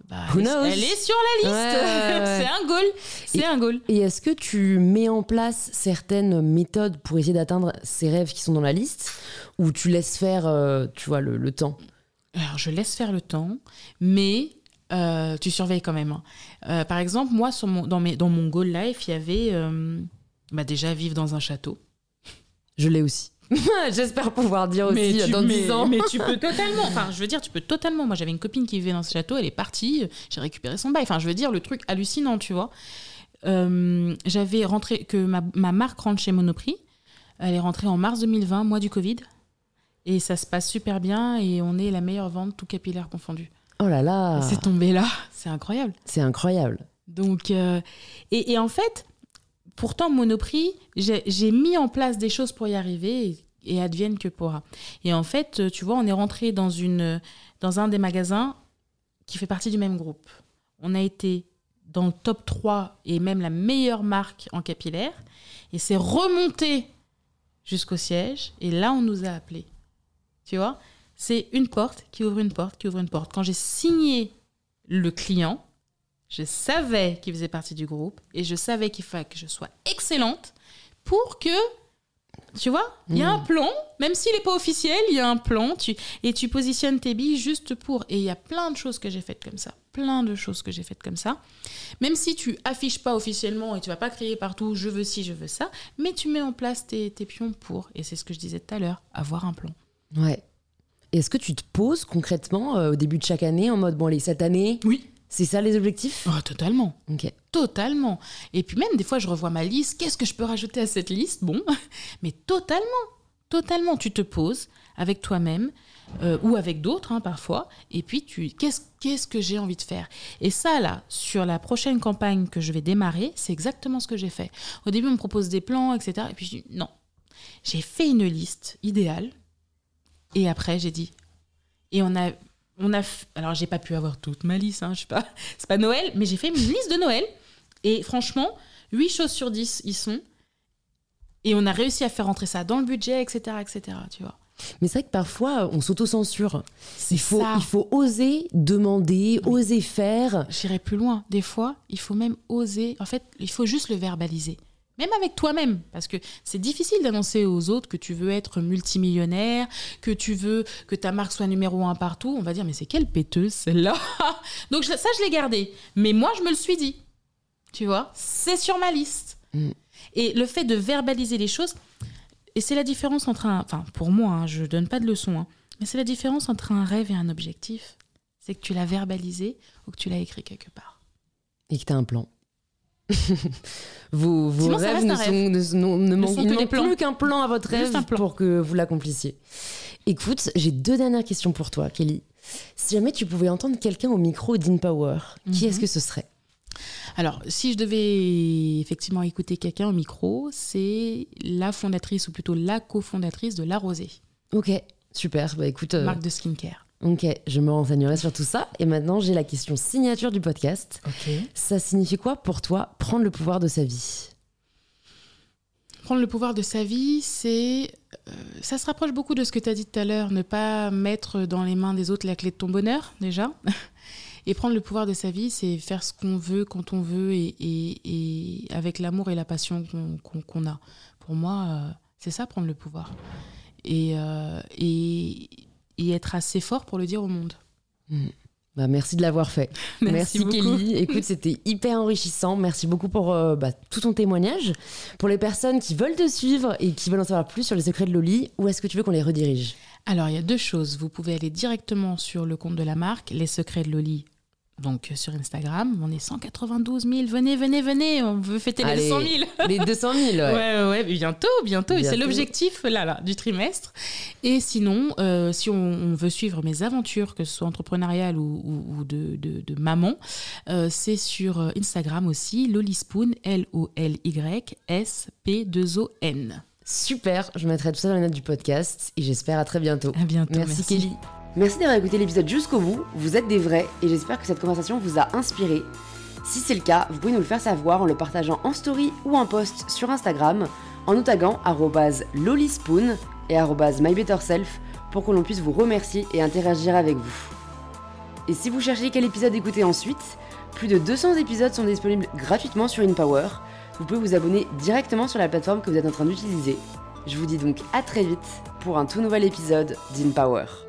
bah, Who elle, est- knows elle est sur la liste. Ouais, ouais, *laughs* ouais. c'est un goal. C'est Et- un goal. Et est-ce que tu mets en place certaines méthodes pour essayer d'atteindre ces rêves qui sont dans la liste ou tu laisses faire, euh, tu vois, le, le temps? Alors, je laisse faire le temps, mais euh, tu surveilles quand même. hein. Euh, par exemple, moi, sur mon, dans, mes, dans mon goal life, il y avait bah, déjà vivre dans un château. Je l'ai aussi. *laughs* J'espère pouvoir dire aussi tu, dans mais- 10 ans. mais tu peux *laughs* totalement. Enfin, je veux dire, tu peux totalement. Moi, j'avais une copine qui vivait dans ce château, elle est partie, j'ai récupéré son bail. Enfin, je veux dire, le truc hallucinant, tu vois. Euh, j'avais rentré, que ma, ma marque rentre chez Monoprix. Elle est rentrée en mars 2020, mois du Covid. Et ça se passe super bien et on est la meilleure vente, tout capillaire confondu. Oh là là, C'est tombé là, c'est incroyable. c'est incroyable. Donc, euh, et, et en fait, pourtant, Monoprix, j'ai mis en place des choses pour y arriver et, advienne que pourra. Et en fait, euh, tu vois, on est rentré dans, dans un des magasins qui fait partie du même groupe. On a été dans le top 3 et même la meilleure marque en capillaire. Et c'est remonté jusqu'au siège. Et là, on nous a appelés. Tu vois C'est une porte qui ouvre une porte, qui ouvre une porte. Quand j'ai signé le client, je savais qu'il faisait partie du groupe et je savais qu'il fallait que je sois excellente pour que, tu vois, il y a un plan, même s'il n'est pas officiel, il y a un plan tu, et tu positionnes tes billes juste pour. Et il y a plein de choses que j'ai faites comme ça, plein de choses que j'ai faites comme ça. Même si tu affiches pas officiellement et tu vas pas crier partout je veux ci, je veux ça, mais tu mets en place tes, tes pions pour, et c'est ce que je disais tout à l'heure, avoir un plan. Ouais. Est-ce que tu te poses concrètement euh, au début de chaque année en mode, bon, allez, cette année, Oui. C'est ça les objectifs? Oh, totalement. Ok. Totalement. Et puis même des fois, je revois ma liste. Qu'est-ce que je peux rajouter à cette liste? Bon, *laughs* mais totalement. Totalement. Tu te poses avec toi-même. euh, ou avec d'autres hein, parfois. Et puis, tu qu'est-ce qu'est-ce que j'ai envie de faire? Et ça, là, sur la prochaine campagne que je vais démarrer, c'est exactement ce que j'ai fait. Au début, on me propose des plans, etc. Et puis, je dis non. J'ai fait une liste idéale. Et après, j'ai dit. Et on a. On a alors, j'ai pas pu avoir toute ma liste, hein, je sais pas. *laughs* C'est pas Noël, mais j'ai fait une liste de Noël. Et franchement, 8 choses sur 10 y sont. Et on a réussi à faire rentrer ça dans le budget, etc. etc. tu vois. Mais c'est vrai que parfois, on s'auto-censure. Il faut, il faut oser demander, oser faire. J'irai plus loin. Des fois, il faut même oser. En fait, il faut juste le verbaliser. Même avec toi-même, parce que c'est difficile d'annoncer aux autres que tu veux être multimillionnaire, que tu veux que ta marque soit numéro un partout. On va dire, mais c'est quelle péteuse celle-là *laughs* Donc ça, je l'ai gardé. Mais moi, je me le suis dit. Tu vois, c'est sur ma liste. Mm. Et le fait de verbaliser les choses, et c'est la différence entre un. Enfin, pour moi, hein, je donne pas de leçons, hein, mais c'est la différence entre un rêve et un objectif. C'est que tu l'as verbalisé ou que tu l'as écrit quelque part. Et que tu as un plan. *laughs* vos, vos rêves ne, sont, plus qu'un plan à votre rêve pour que vous l'accomplissiez. Écoute, j'ai deux dernières questions pour toi, Kelly. Si jamais tu pouvais entendre quelqu'un au micro d'InPower, qui est-ce mhm. que ce serait? Alors, si je devais effectivement écouter quelqu'un au micro, c'est la fondatrice ou plutôt la cofondatrice de La Rosée. Ok, super. Bah écoute. Euh, Marque de skincare. Ok, je me renseignerai sur tout ça. Et maintenant, j'ai la question signature du podcast. Ok. Ça signifie quoi pour toi prendre le pouvoir de sa vie? Prendre le pouvoir de sa vie, c'est. Euh, ça se rapproche beaucoup de ce que tu as dit tout à l'heure, ne pas mettre dans les mains des autres la clé de ton bonheur, déjà. *laughs* Et prendre le pouvoir de sa vie, c'est faire ce qu'on veut quand on veut et, et, avec l'amour et la passion qu'on a. Pour moi, euh, c'est ça, prendre le pouvoir. Euh, et, et, être assez fort pour le dire au monde. Hmm. Bah, merci de l'avoir fait. *laughs* Merci, Kelly. *laughs* Écoute, c'était hyper enrichissant. Merci beaucoup pour euh, bah, tout ton témoignage. Pour les personnes qui veulent te suivre et qui veulent en savoir plus sur les secrets de Loli, où est-ce que tu veux qu'on les redirige? Alors, il y a deux choses. Vous pouvez aller directement sur le compte de la marque, Les Secrets de Loli donc euh, sur Instagram, on est 192 000. Venez, venez, venez, on veut fêter les 200 000. les 200 000, ouais. ouais, ouais, bientôt, bientôt. Et c'est l'objectif là, là, du trimestre. Et sinon, euh, si on, veut suivre mes aventures, que ce soit entrepreneuriales ou, de, de, maman, euh, c'est sur Instagram aussi, Lolispoon, L-O-L-Y-S-P-2-O-N. Super, je mettrai tout ça dans les notes du podcast et j'espère à très bientôt. À bientôt. merci. Kelly. Merci d'avoir écouté l'épisode jusqu'au bout, vous êtes des vrais et j'espère que cette conversation vous a inspiré. Si c'est le cas, vous pouvez nous le faire savoir en le partageant en story ou en post sur Instagram en nous taguant lolispoon et mybetterself pour que l'on puisse vous remercier et interagir avec vous. Et si vous cherchez quel épisode écouter ensuite, plus de 200 épisodes sont disponibles gratuitement sur InPower. Vous pouvez vous abonner directement sur la plateforme que vous êtes en train d'utiliser. Je vous dis donc à très vite pour un tout nouvel épisode d'InPower.